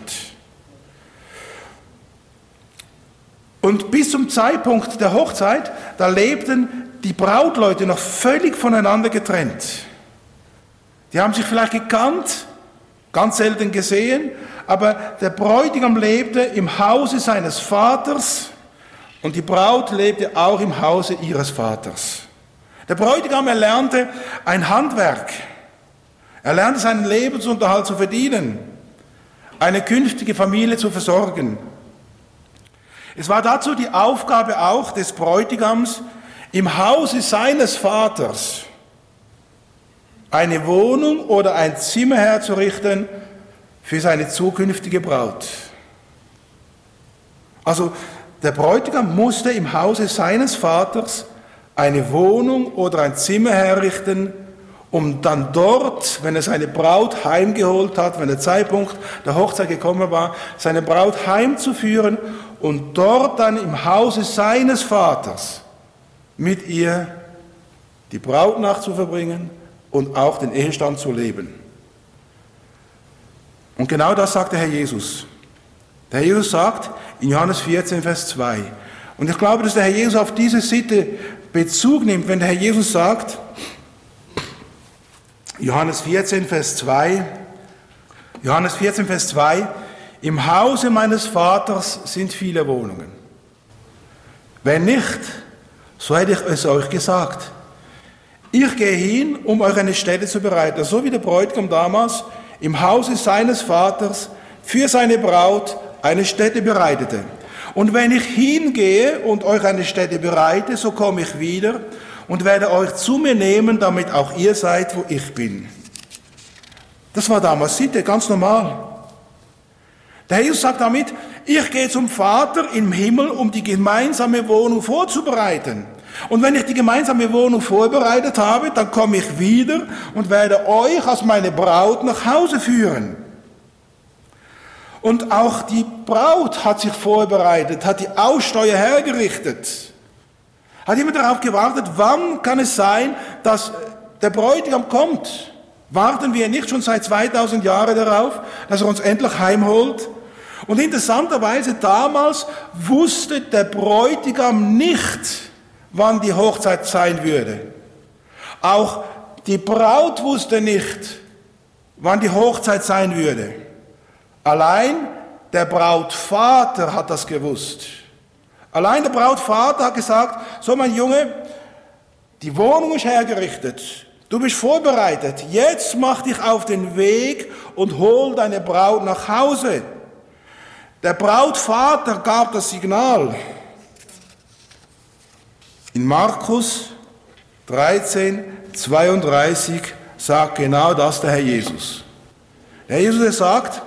Und bis zum Zeitpunkt der Hochzeit, da lebten die Brautleute noch völlig voneinander getrennt. Die haben sich vielleicht gekannt, ganz selten gesehen, aber der Bräutigam lebte im Hause seines Vaters und die Braut lebte auch im Hause ihres Vaters. Der Bräutigam erlernte ein Handwerk. Er lernte seinen Lebensunterhalt zu verdienen, eine künftige Familie zu versorgen. Es war dazu die Aufgabe auch des Bräutigams, im Hause seines Vaters eine Wohnung oder ein Zimmer herzurichten für seine zukünftige Braut. Also der Bräutigam musste im Hause seines Vaters eine Wohnung oder ein Zimmer herrichten, um dann dort, wenn er seine Braut heimgeholt hat, wenn der Zeitpunkt der Hochzeit gekommen war, seine Braut heimzuführen und dort dann im Hause seines Vaters mit ihr die Brautnacht zu verbringen und auch den Ehestand zu leben. Und genau das sagt der Herr Jesus. Der Herr Jesus sagt in Johannes 14, Vers 2, und ich glaube, dass der Herr Jesus auf diese Sitte Bezug nimmt, wenn der Herr Jesus sagt, Johannes 14, Vers 2, Johannes 14, Vers 2, im Hause meines Vaters sind viele Wohnungen. Wenn nicht, so hätte ich es euch gesagt. Ich gehe hin, um euch eine Stätte zu bereiten, so wie der Bräutigam damals im Hause seines Vaters für seine Braut eine Stätte bereitete. Und wenn ich hingehe und euch eine Stätte bereite, so komme ich wieder und werde euch zu mir nehmen, damit auch ihr seid, wo ich bin. Das war damals Sitte, ganz normal. Der Jesus sagt damit, ich gehe zum Vater im Himmel, um die gemeinsame Wohnung vorzubereiten. Und wenn ich die gemeinsame Wohnung vorbereitet habe, dann komme ich wieder und werde euch als meine Braut nach Hause führen. Und auch die Braut hat sich vorbereitet, hat die Aussteuer hergerichtet, hat immer darauf gewartet, wann kann es sein, dass der Bräutigam kommt. Warten wir nicht schon seit 2000 Jahren darauf, dass er uns endlich heimholt? Und interessanterweise damals wusste der Bräutigam nicht, wann die Hochzeit sein würde. Auch die Braut wusste nicht, wann die Hochzeit sein würde. Allein der Brautvater hat das gewusst. Allein der Brautvater hat gesagt, so mein Junge, die Wohnung ist hergerichtet, du bist vorbereitet, jetzt mach dich auf den Weg und hol deine Braut nach Hause. Der Brautvater gab das Signal. In Markus 13, 32 sagt genau das der Herr Jesus. Der Herr Jesus sagt,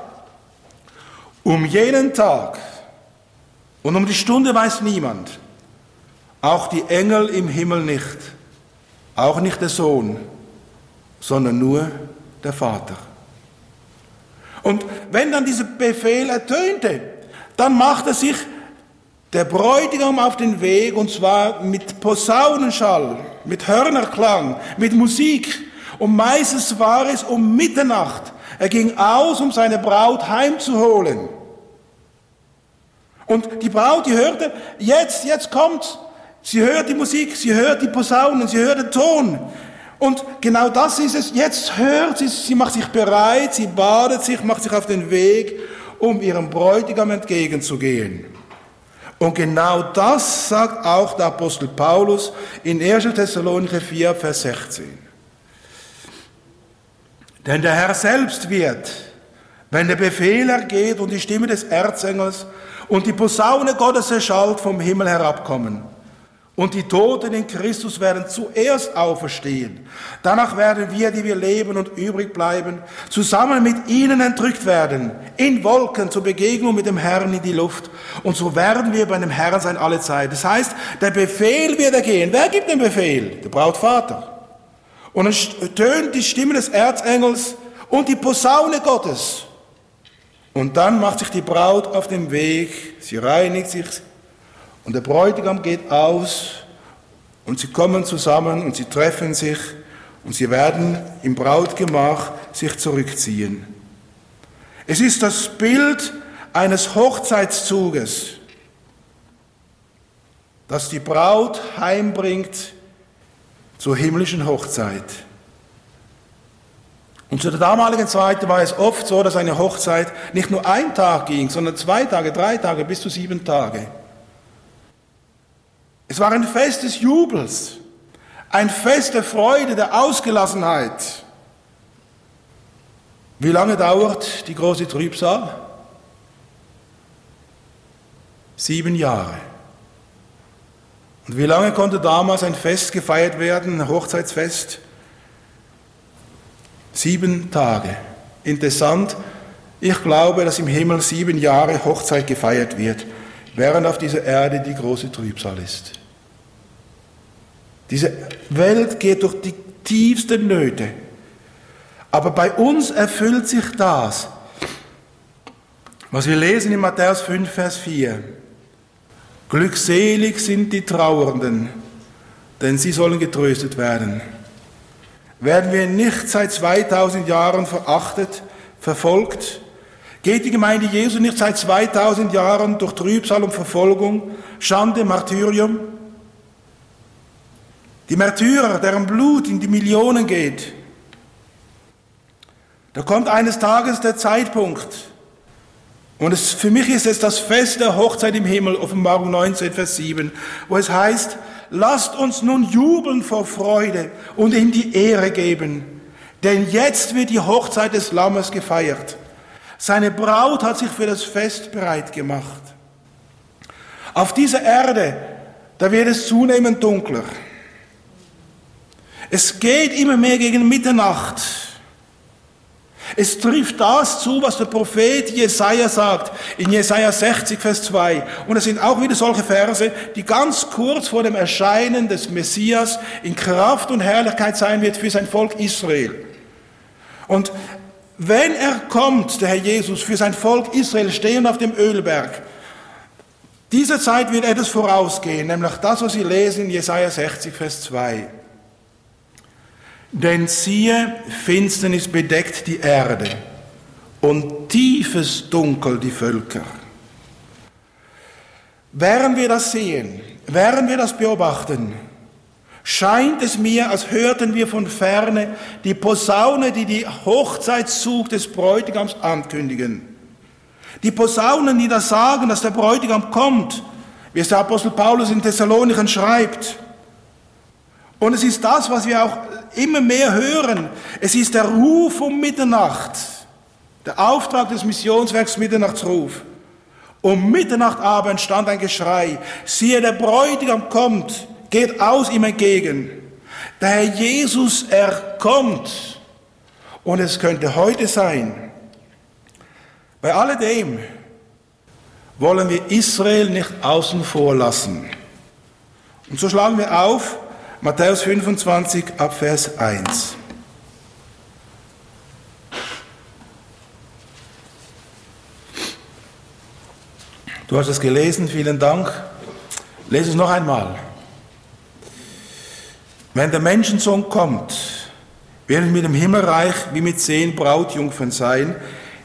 um jenen Tag und um die Stunde weiß niemand, auch die Engel im Himmel nicht, auch nicht der Sohn, sondern nur der Vater. Und wenn dann dieser Befehl ertönte, dann machte sich der Bräutigam auf den Weg und zwar mit Posaunenschall, mit Hörnerklang, mit Musik. Und meistens war es um Mitternacht. Er ging aus, um seine Braut heimzuholen. Und die Braut, die hörte, jetzt, jetzt kommt's. Sie hört die Musik, sie hört die Posaunen, sie hört den Ton. Und genau das ist es. Jetzt hört sie, sie macht sich bereit, sie badet sich, macht sich auf den Weg, um ihrem Bräutigam entgegenzugehen. Und genau das sagt auch der Apostel Paulus in 1. Thessalonicher 4, Vers 16. Denn der Herr selbst wird, wenn der Befehl ergeht und die Stimme des Erzengels und die Posaune Gottes erschallt vom Himmel herabkommen. Und die Toten in Christus werden zuerst auferstehen. Danach werden wir, die wir leben und übrig bleiben, zusammen mit ihnen entrückt werden, in Wolken zur Begegnung mit dem Herrn in die Luft. Und so werden wir bei dem Herrn sein alle Zeit. Das heißt, der Befehl wird ergehen. Wer gibt den Befehl? Der Brautvater. Und es tönt die Stimme des Erzengels und die Posaune Gottes. Und dann macht sich die Braut auf den Weg, sie reinigt sich und der Bräutigam geht aus und sie kommen zusammen und sie treffen sich und sie werden im Brautgemach sich zurückziehen. Es ist das Bild eines Hochzeitszuges, das die Braut heimbringt zur himmlischen Hochzeit. Und zu der damaligen Zeit war es oft so, dass eine Hochzeit nicht nur ein Tag ging, sondern zwei Tage, drei Tage, bis zu sieben Tage. Es war ein Fest des Jubels, ein Fest der Freude, der Ausgelassenheit. Wie lange dauert die große Trübsal? Sieben Jahre. Und wie lange konnte damals ein Fest gefeiert werden, ein Hochzeitsfest? Sieben Tage. Interessant, ich glaube, dass im Himmel sieben Jahre Hochzeit gefeiert wird, während auf dieser Erde die große Trübsal ist. Diese Welt geht durch die tiefsten Nöte. Aber bei uns erfüllt sich das, was wir lesen in Matthäus 5, Vers 4. Glückselig sind die Trauernden, denn sie sollen getröstet werden. Werden wir nicht seit 2000 Jahren verachtet, verfolgt? Geht die Gemeinde Jesu nicht seit 2000 Jahren durch Trübsal und Verfolgung, Schande, Martyrium? Die Märtyrer, deren Blut in die Millionen geht. Da kommt eines Tages der Zeitpunkt. Und es, für mich ist es das Fest der Hochzeit im Himmel, Offenbarung 19, Vers 7, wo es heißt, lasst uns nun jubeln vor Freude und ihm die Ehre geben, denn jetzt wird die Hochzeit des Lammes gefeiert. Seine Braut hat sich für das Fest bereit gemacht. Auf dieser Erde, da wird es zunehmend dunkler. Es geht immer mehr gegen Mitternacht. Es trifft das zu, was der Prophet Jesaja sagt, in Jesaja 60, Vers 2. Und es sind auch wieder solche Verse, die ganz kurz vor dem Erscheinen des Messias in Kraft und Herrlichkeit sein wird für sein Volk Israel. Und wenn er kommt, der Herr Jesus, für sein Volk Israel stehen auf dem Ölberg, dieser Zeit wird etwas vorausgehen, nämlich das, was Sie lesen in Jesaja 60, Vers 2. Denn siehe, Finsternis bedeckt die Erde und tiefes Dunkel die Völker. Während wir das sehen, während wir das beobachten, scheint es mir, als hörten wir von ferne die Posaune, die die Hochzeitszug des Bräutigams ankündigen. Die Posaunen, die das sagen, dass der Bräutigam kommt, wie es der Apostel Paulus in Thessalonichen schreibt. Und es ist das, was wir auch immer mehr hören. Es ist der Ruf um Mitternacht, der Auftrag des Missionswerks Mitternachtsruf. Um Mitternacht aber entstand ein Geschrei. Siehe, der Bräutigam kommt, geht aus ihm entgegen. Der Herr Jesus, er kommt. Und es könnte heute sein. Bei alledem wollen wir Israel nicht außen vor lassen. Und so schlagen wir auf Matthäus 25 ab Vers 1. Du hast es gelesen, vielen Dank. Lese es noch einmal. Wenn der Menschensohn kommt, wird es mit dem Himmelreich wie mit zehn Brautjungfern sein,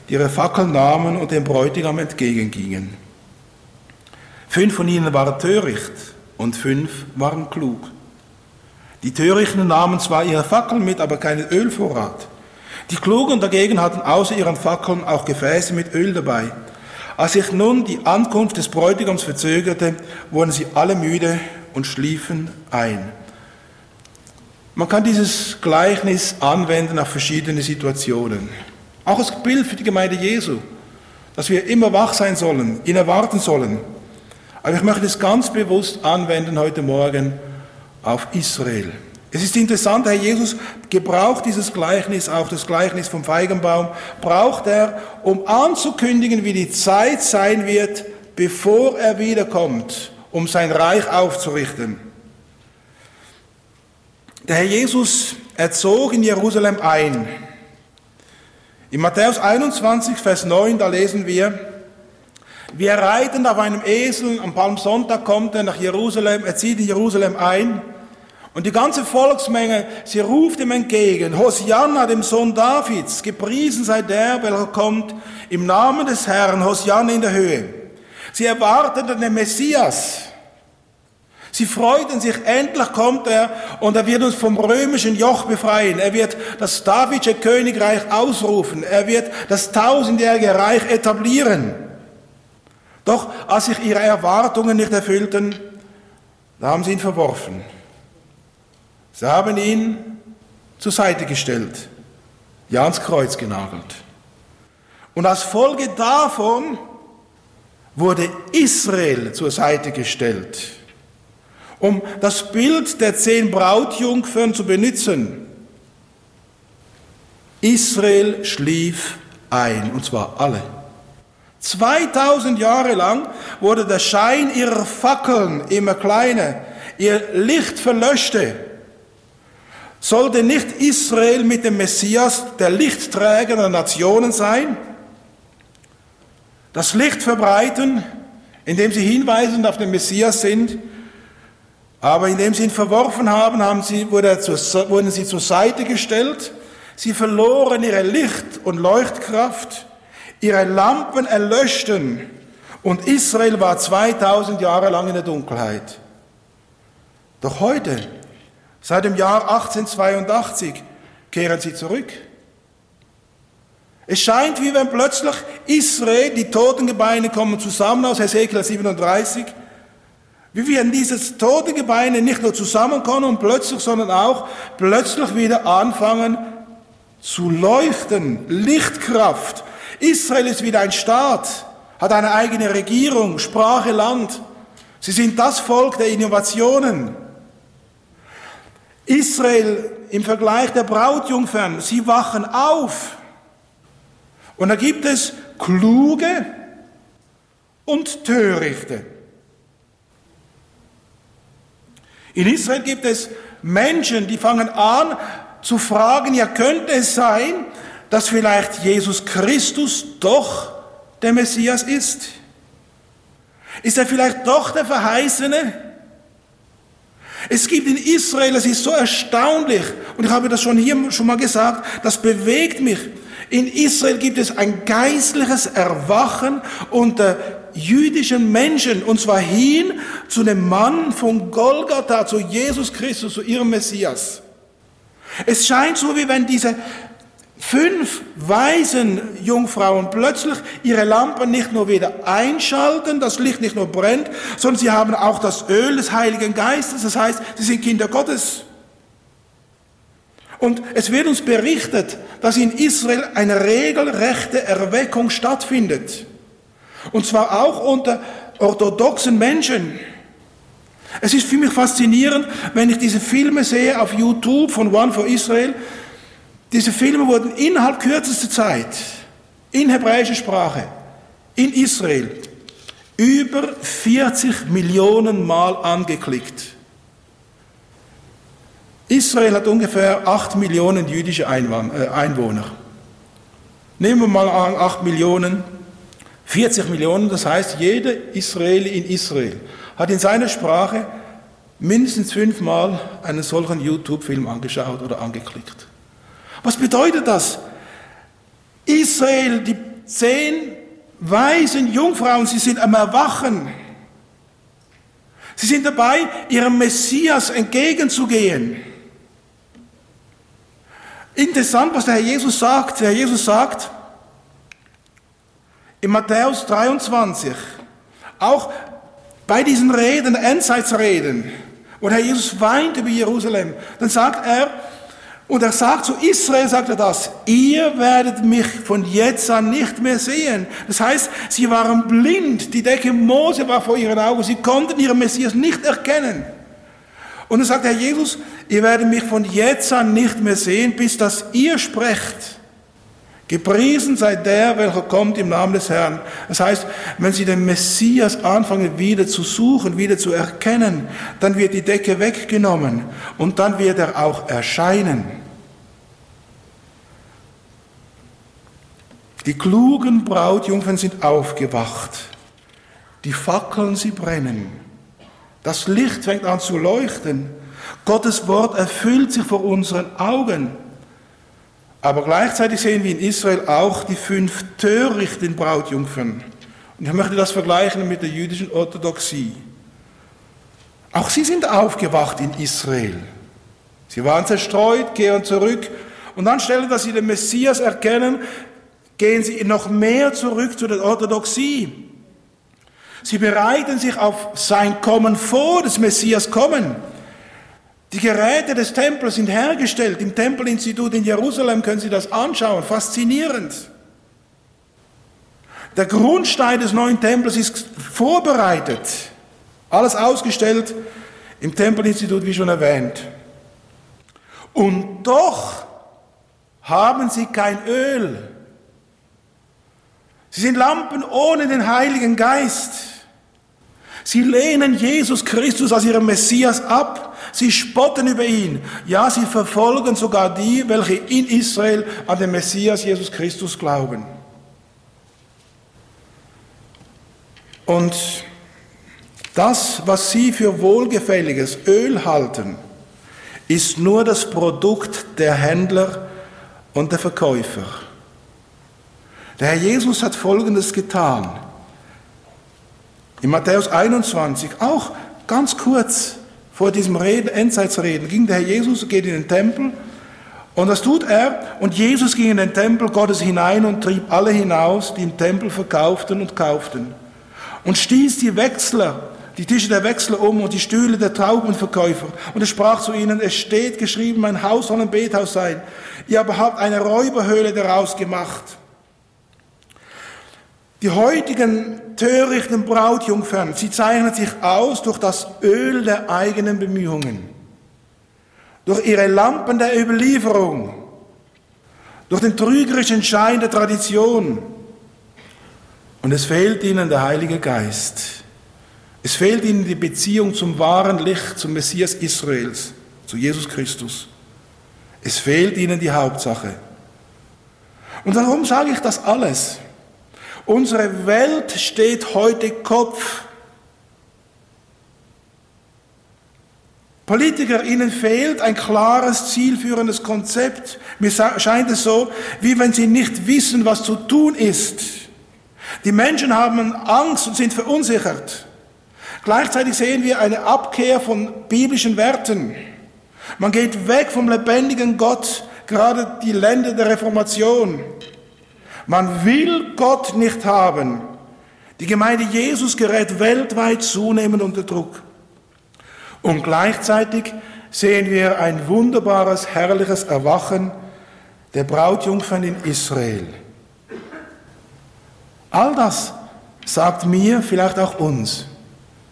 die ihre Fackeln nahmen und dem Bräutigam entgegengingen. Fünf von ihnen waren töricht und fünf waren klug. Die Törichten nahmen zwar ihre Fackeln mit, aber keinen Ölvorrat. Die Klugen dagegen hatten außer ihren Fackeln auch Gefäße mit Öl dabei. Als sich nun die Ankunft des Bräutigams verzögerte, wurden sie alle müde und schliefen ein. Man kann dieses Gleichnis anwenden auf verschiedene Situationen. Auch als Bild für die Gemeinde Jesu, dass wir immer wach sein sollen, ihn erwarten sollen. Aber ich möchte es ganz bewusst anwenden heute Morgen auf Israel. Es ist interessant, Herr Jesus gebraucht dieses Gleichnis, auch das Gleichnis vom Feigenbaum, braucht er, um anzukündigen, wie die Zeit sein wird, bevor er wiederkommt, um sein Reich aufzurichten. Der Herr Jesus erzog in Jerusalem ein. In Matthäus 21, Vers 9, da lesen wir, wir reiten auf einem Esel, am Palmsonntag kommt er nach Jerusalem, er zieht in Jerusalem ein und die ganze Volksmenge, sie ruft ihm entgegen, Hosianna, dem Sohn Davids, gepriesen sei der, welcher kommt, im Namen des Herrn, Hosianna in der Höhe. Sie erwarteten den Messias. Sie freuten sich, endlich kommt er und er wird uns vom römischen Joch befreien. Er wird das Davidsche Königreich ausrufen. Er wird das tausendjährige Reich etablieren. Doch als sich ihre Erwartungen nicht erfüllten, da haben sie ihn verworfen. Sie haben ihn zur Seite gestellt, ja ans Kreuz genagelt. Und als Folge davon wurde Israel zur Seite gestellt, um das Bild der zehn Brautjungfern zu benutzen. Israel schlief ein, und zwar alle. 2000 Jahre lang wurde der Schein ihrer Fackeln immer kleiner, ihr Licht verlöschte. Sollte nicht Israel mit dem Messias der Lichtträger der Nationen sein? Das Licht verbreiten, indem sie hinweisend auf den Messias sind, aber indem sie ihn verworfen haben, haben sie, wurden sie zur Seite gestellt, sie verloren ihre Licht- und Leuchtkraft, ihre Lampen erlöschten und Israel war 2000 Jahre lang in der Dunkelheit. Doch heute Seit dem Jahr 1882 kehren sie zurück. Es scheint, wie wenn plötzlich Israel, die Totengebeine kommen zusammen aus Hesekiel 37, wie wenn diese Totengebeine nicht nur zusammenkommen und plötzlich, sondern auch plötzlich wieder anfangen zu leuchten. Lichtkraft. Israel ist wieder ein Staat, hat eine eigene Regierung, Sprache, Land. Sie sind das Volk der Innovationen. Israel im Vergleich der Brautjungfern, sie wachen auf. Und da gibt es kluge und törichte. In Israel gibt es Menschen, die fangen an zu fragen, ja könnte es sein, dass vielleicht Jesus Christus doch der Messias ist? Ist er vielleicht doch der Verheißene? Es gibt in Israel, es ist so erstaunlich, und ich habe das schon hier schon mal gesagt, das bewegt mich. In Israel gibt es ein geistliches Erwachen unter jüdischen Menschen, und zwar hin zu dem Mann von Golgatha, zu Jesus Christus, zu ihrem Messias. Es scheint so, wie wenn diese fünf weisen Jungfrauen plötzlich ihre Lampen nicht nur wieder einschalten, das Licht nicht nur brennt, sondern sie haben auch das Öl des Heiligen Geistes, das heißt, sie sind Kinder Gottes. Und es wird uns berichtet, dass in Israel eine regelrechte Erweckung stattfindet. Und zwar auch unter orthodoxen Menschen. Es ist für mich faszinierend, wenn ich diese Filme sehe auf YouTube von One for Israel. Diese Filme wurden innerhalb kürzester Zeit in hebräischer Sprache in Israel über 40 Millionen Mal angeklickt. Israel hat ungefähr 8 Millionen jüdische äh, Einwohner. Nehmen wir mal an, 8 Millionen, 40 Millionen, das heißt, jeder Israeli in Israel hat in seiner Sprache mindestens fünfmal einen solchen YouTube-Film angeschaut oder angeklickt. Was bedeutet das? Israel, die zehn weisen Jungfrauen, sie sind am Erwachen. Sie sind dabei, ihrem Messias entgegenzugehen. Interessant, was der Herr Jesus sagt. Der Herr Jesus sagt in Matthäus 23, auch bei diesen Reden, Endzeitsreden, wo der Herr Jesus weint über Jerusalem, dann sagt er, und er sagt zu Israel, sagt er das, ihr werdet mich von jetzt an nicht mehr sehen. Das heißt, sie waren blind, die Decke Mose war vor ihren Augen, sie konnten ihren Messias nicht erkennen. Und dann sagt Herr Jesus, ihr werdet mich von jetzt an nicht mehr sehen, bis dass ihr sprecht. Gepriesen sei der, welcher kommt im Namen des Herrn. Das heißt, wenn Sie den Messias anfangen wieder zu suchen, wieder zu erkennen, dann wird die Decke weggenommen und dann wird er auch erscheinen. Die klugen Brautjungfern sind aufgewacht. Die Fackeln, sie brennen. Das Licht fängt an zu leuchten. Gottes Wort erfüllt sich vor unseren Augen. Aber gleichzeitig sehen wir in Israel auch die fünf törichten Brautjungfern. Und ich möchte das vergleichen mit der jüdischen Orthodoxie. Auch sie sind aufgewacht in Israel. Sie waren zerstreut, gehen zurück. Und anstelle, dass sie den Messias erkennen, gehen sie noch mehr zurück zu der Orthodoxie. Sie bereiten sich auf sein Kommen vor, des Messias kommen. Die Geräte des Tempels sind hergestellt. Im Tempelinstitut in Jerusalem können Sie das anschauen. Faszinierend. Der Grundstein des neuen Tempels ist vorbereitet. Alles ausgestellt im Tempelinstitut, wie schon erwähnt. Und doch haben sie kein Öl. Sie sind Lampen ohne den Heiligen Geist. Sie lehnen Jesus Christus als ihren Messias ab. Sie spotten über ihn. Ja, sie verfolgen sogar die, welche in Israel an den Messias Jesus Christus glauben. Und das, was sie für wohlgefälliges Öl halten, ist nur das Produkt der Händler und der Verkäufer. Der Herr Jesus hat Folgendes getan. In Matthäus 21, auch ganz kurz, vor diesem Reden, Endzeitsreden ging der Herr Jesus, geht in den Tempel und das tut er. Und Jesus ging in den Tempel Gottes hinein und trieb alle hinaus, die im Tempel verkauften und kauften. Und stieß die Wechsler, die Tische der Wechsler um und die Stühle der Traubenverkäufer. Und er sprach zu ihnen, es steht geschrieben, mein Haus soll ein Bethaus sein. Ihr aber habt eine Räuberhöhle daraus gemacht. Die heutigen törichten Brautjungfern, sie zeichnen sich aus durch das Öl der eigenen Bemühungen, durch ihre Lampen der Überlieferung, durch den trügerischen Schein der Tradition. Und es fehlt ihnen der Heilige Geist. Es fehlt ihnen die Beziehung zum wahren Licht, zum Messias Israels, zu Jesus Christus. Es fehlt ihnen die Hauptsache. Und warum sage ich das alles? Unsere Welt steht heute Kopf. Politiker, ihnen fehlt ein klares, zielführendes Konzept. Mir scheint es so, wie wenn sie nicht wissen, was zu tun ist. Die Menschen haben Angst und sind verunsichert. Gleichzeitig sehen wir eine Abkehr von biblischen Werten. Man geht weg vom lebendigen Gott, gerade die Länder der Reformation. Man will Gott nicht haben. Die Gemeinde Jesus gerät weltweit zunehmend unter Druck. Und gleichzeitig sehen wir ein wunderbares, herrliches Erwachen der Brautjungfern in Israel. All das sagt mir, vielleicht auch uns,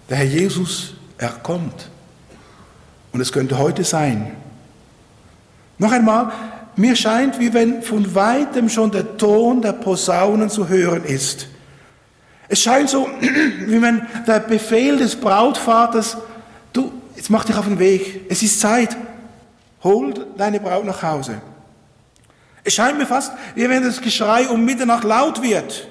der Herr Jesus, er kommt. Und es könnte heute sein. Noch einmal, mir scheint, wie wenn von weitem schon der Ton der Posaunen zu hören ist. Es scheint so, wie wenn der Befehl des Brautvaters, du, jetzt mach dich auf den Weg, es ist Zeit, hol deine Braut nach Hause. Es scheint mir fast, wie wenn das Geschrei um Mitternacht laut wird.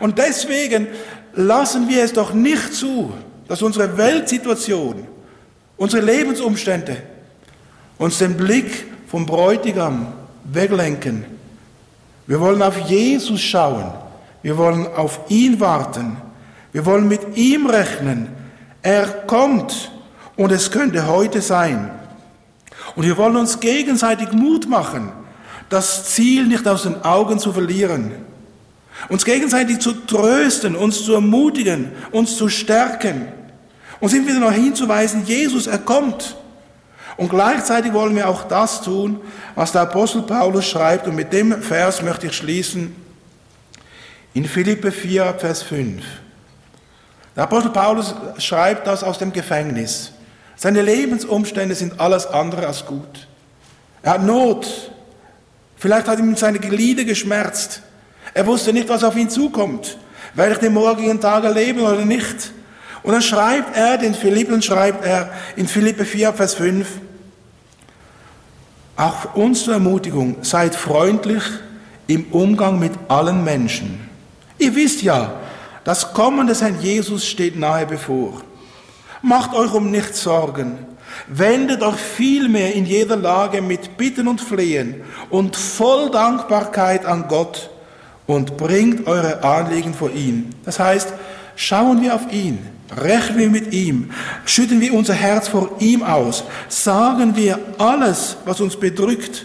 Und deswegen lassen wir es doch nicht zu, dass unsere Weltsituation, unsere Lebensumstände uns den Blick vom Bräutigam weglenken. Wir wollen auf Jesus schauen. Wir wollen auf ihn warten. Wir wollen mit ihm rechnen. Er kommt und es könnte heute sein. Und wir wollen uns gegenseitig Mut machen, das Ziel nicht aus den Augen zu verlieren. Uns gegenseitig zu trösten, uns zu ermutigen, uns zu stärken. Und sind wieder noch hinzuweisen, Jesus, er kommt. Und gleichzeitig wollen wir auch das tun, was der Apostel Paulus schreibt. Und mit dem Vers möchte ich schließen. In Philippe 4, Vers 5. Der Apostel Paulus schreibt das aus dem Gefängnis. Seine Lebensumstände sind alles andere als gut. Er hat Not. Vielleicht hat ihm seine Glieder geschmerzt. Er wusste nicht, was auf ihn zukommt. Werde ich den morgigen Tag erleben oder nicht? Und dann schreibt er, den Philippen schreibt er in Philippe 4, Vers 5, auch uns zur Ermutigung, seid freundlich im Umgang mit allen Menschen. Ihr wisst ja, das Kommen des Herrn Jesus steht nahe bevor. Macht euch um nichts Sorgen. Wendet euch vielmehr in jeder Lage mit Bitten und Flehen und voll Dankbarkeit an Gott und bringt eure Anliegen vor ihn. Das heißt, schauen wir auf ihn, Rechnen wir mit ihm, schütten wir unser Herz vor ihm aus, sagen wir alles, was uns bedrückt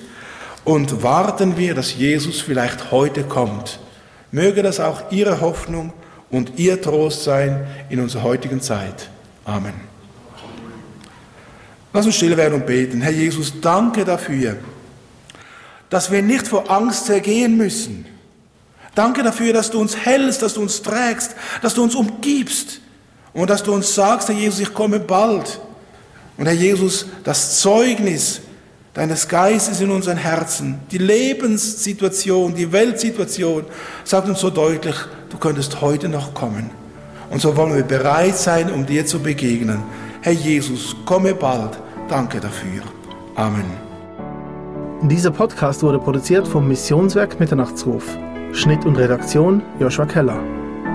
und warten wir, dass Jesus vielleicht heute kommt. Möge das auch Ihre Hoffnung und Ihr Trost sein in unserer heutigen Zeit. Amen. Lass uns still werden und beten. Herr Jesus, danke dafür, dass wir nicht vor Angst zergehen müssen. Danke dafür, dass du uns hältst, dass du uns trägst, dass du uns umgibst und dass du uns sagst, Herr Jesus, ich komme bald. Und Herr Jesus, das Zeugnis deines Geistes in unseren Herzen, die Lebenssituation, die Weltsituation, sagt uns so deutlich, du könntest heute noch kommen. Und so wollen wir bereit sein, um dir zu begegnen. Herr Jesus, komme bald. Danke dafür. Amen. Dieser Podcast wurde produziert vom Missionswerk Mitternachtsruf. Schnitt und Redaktion Joshua Keller.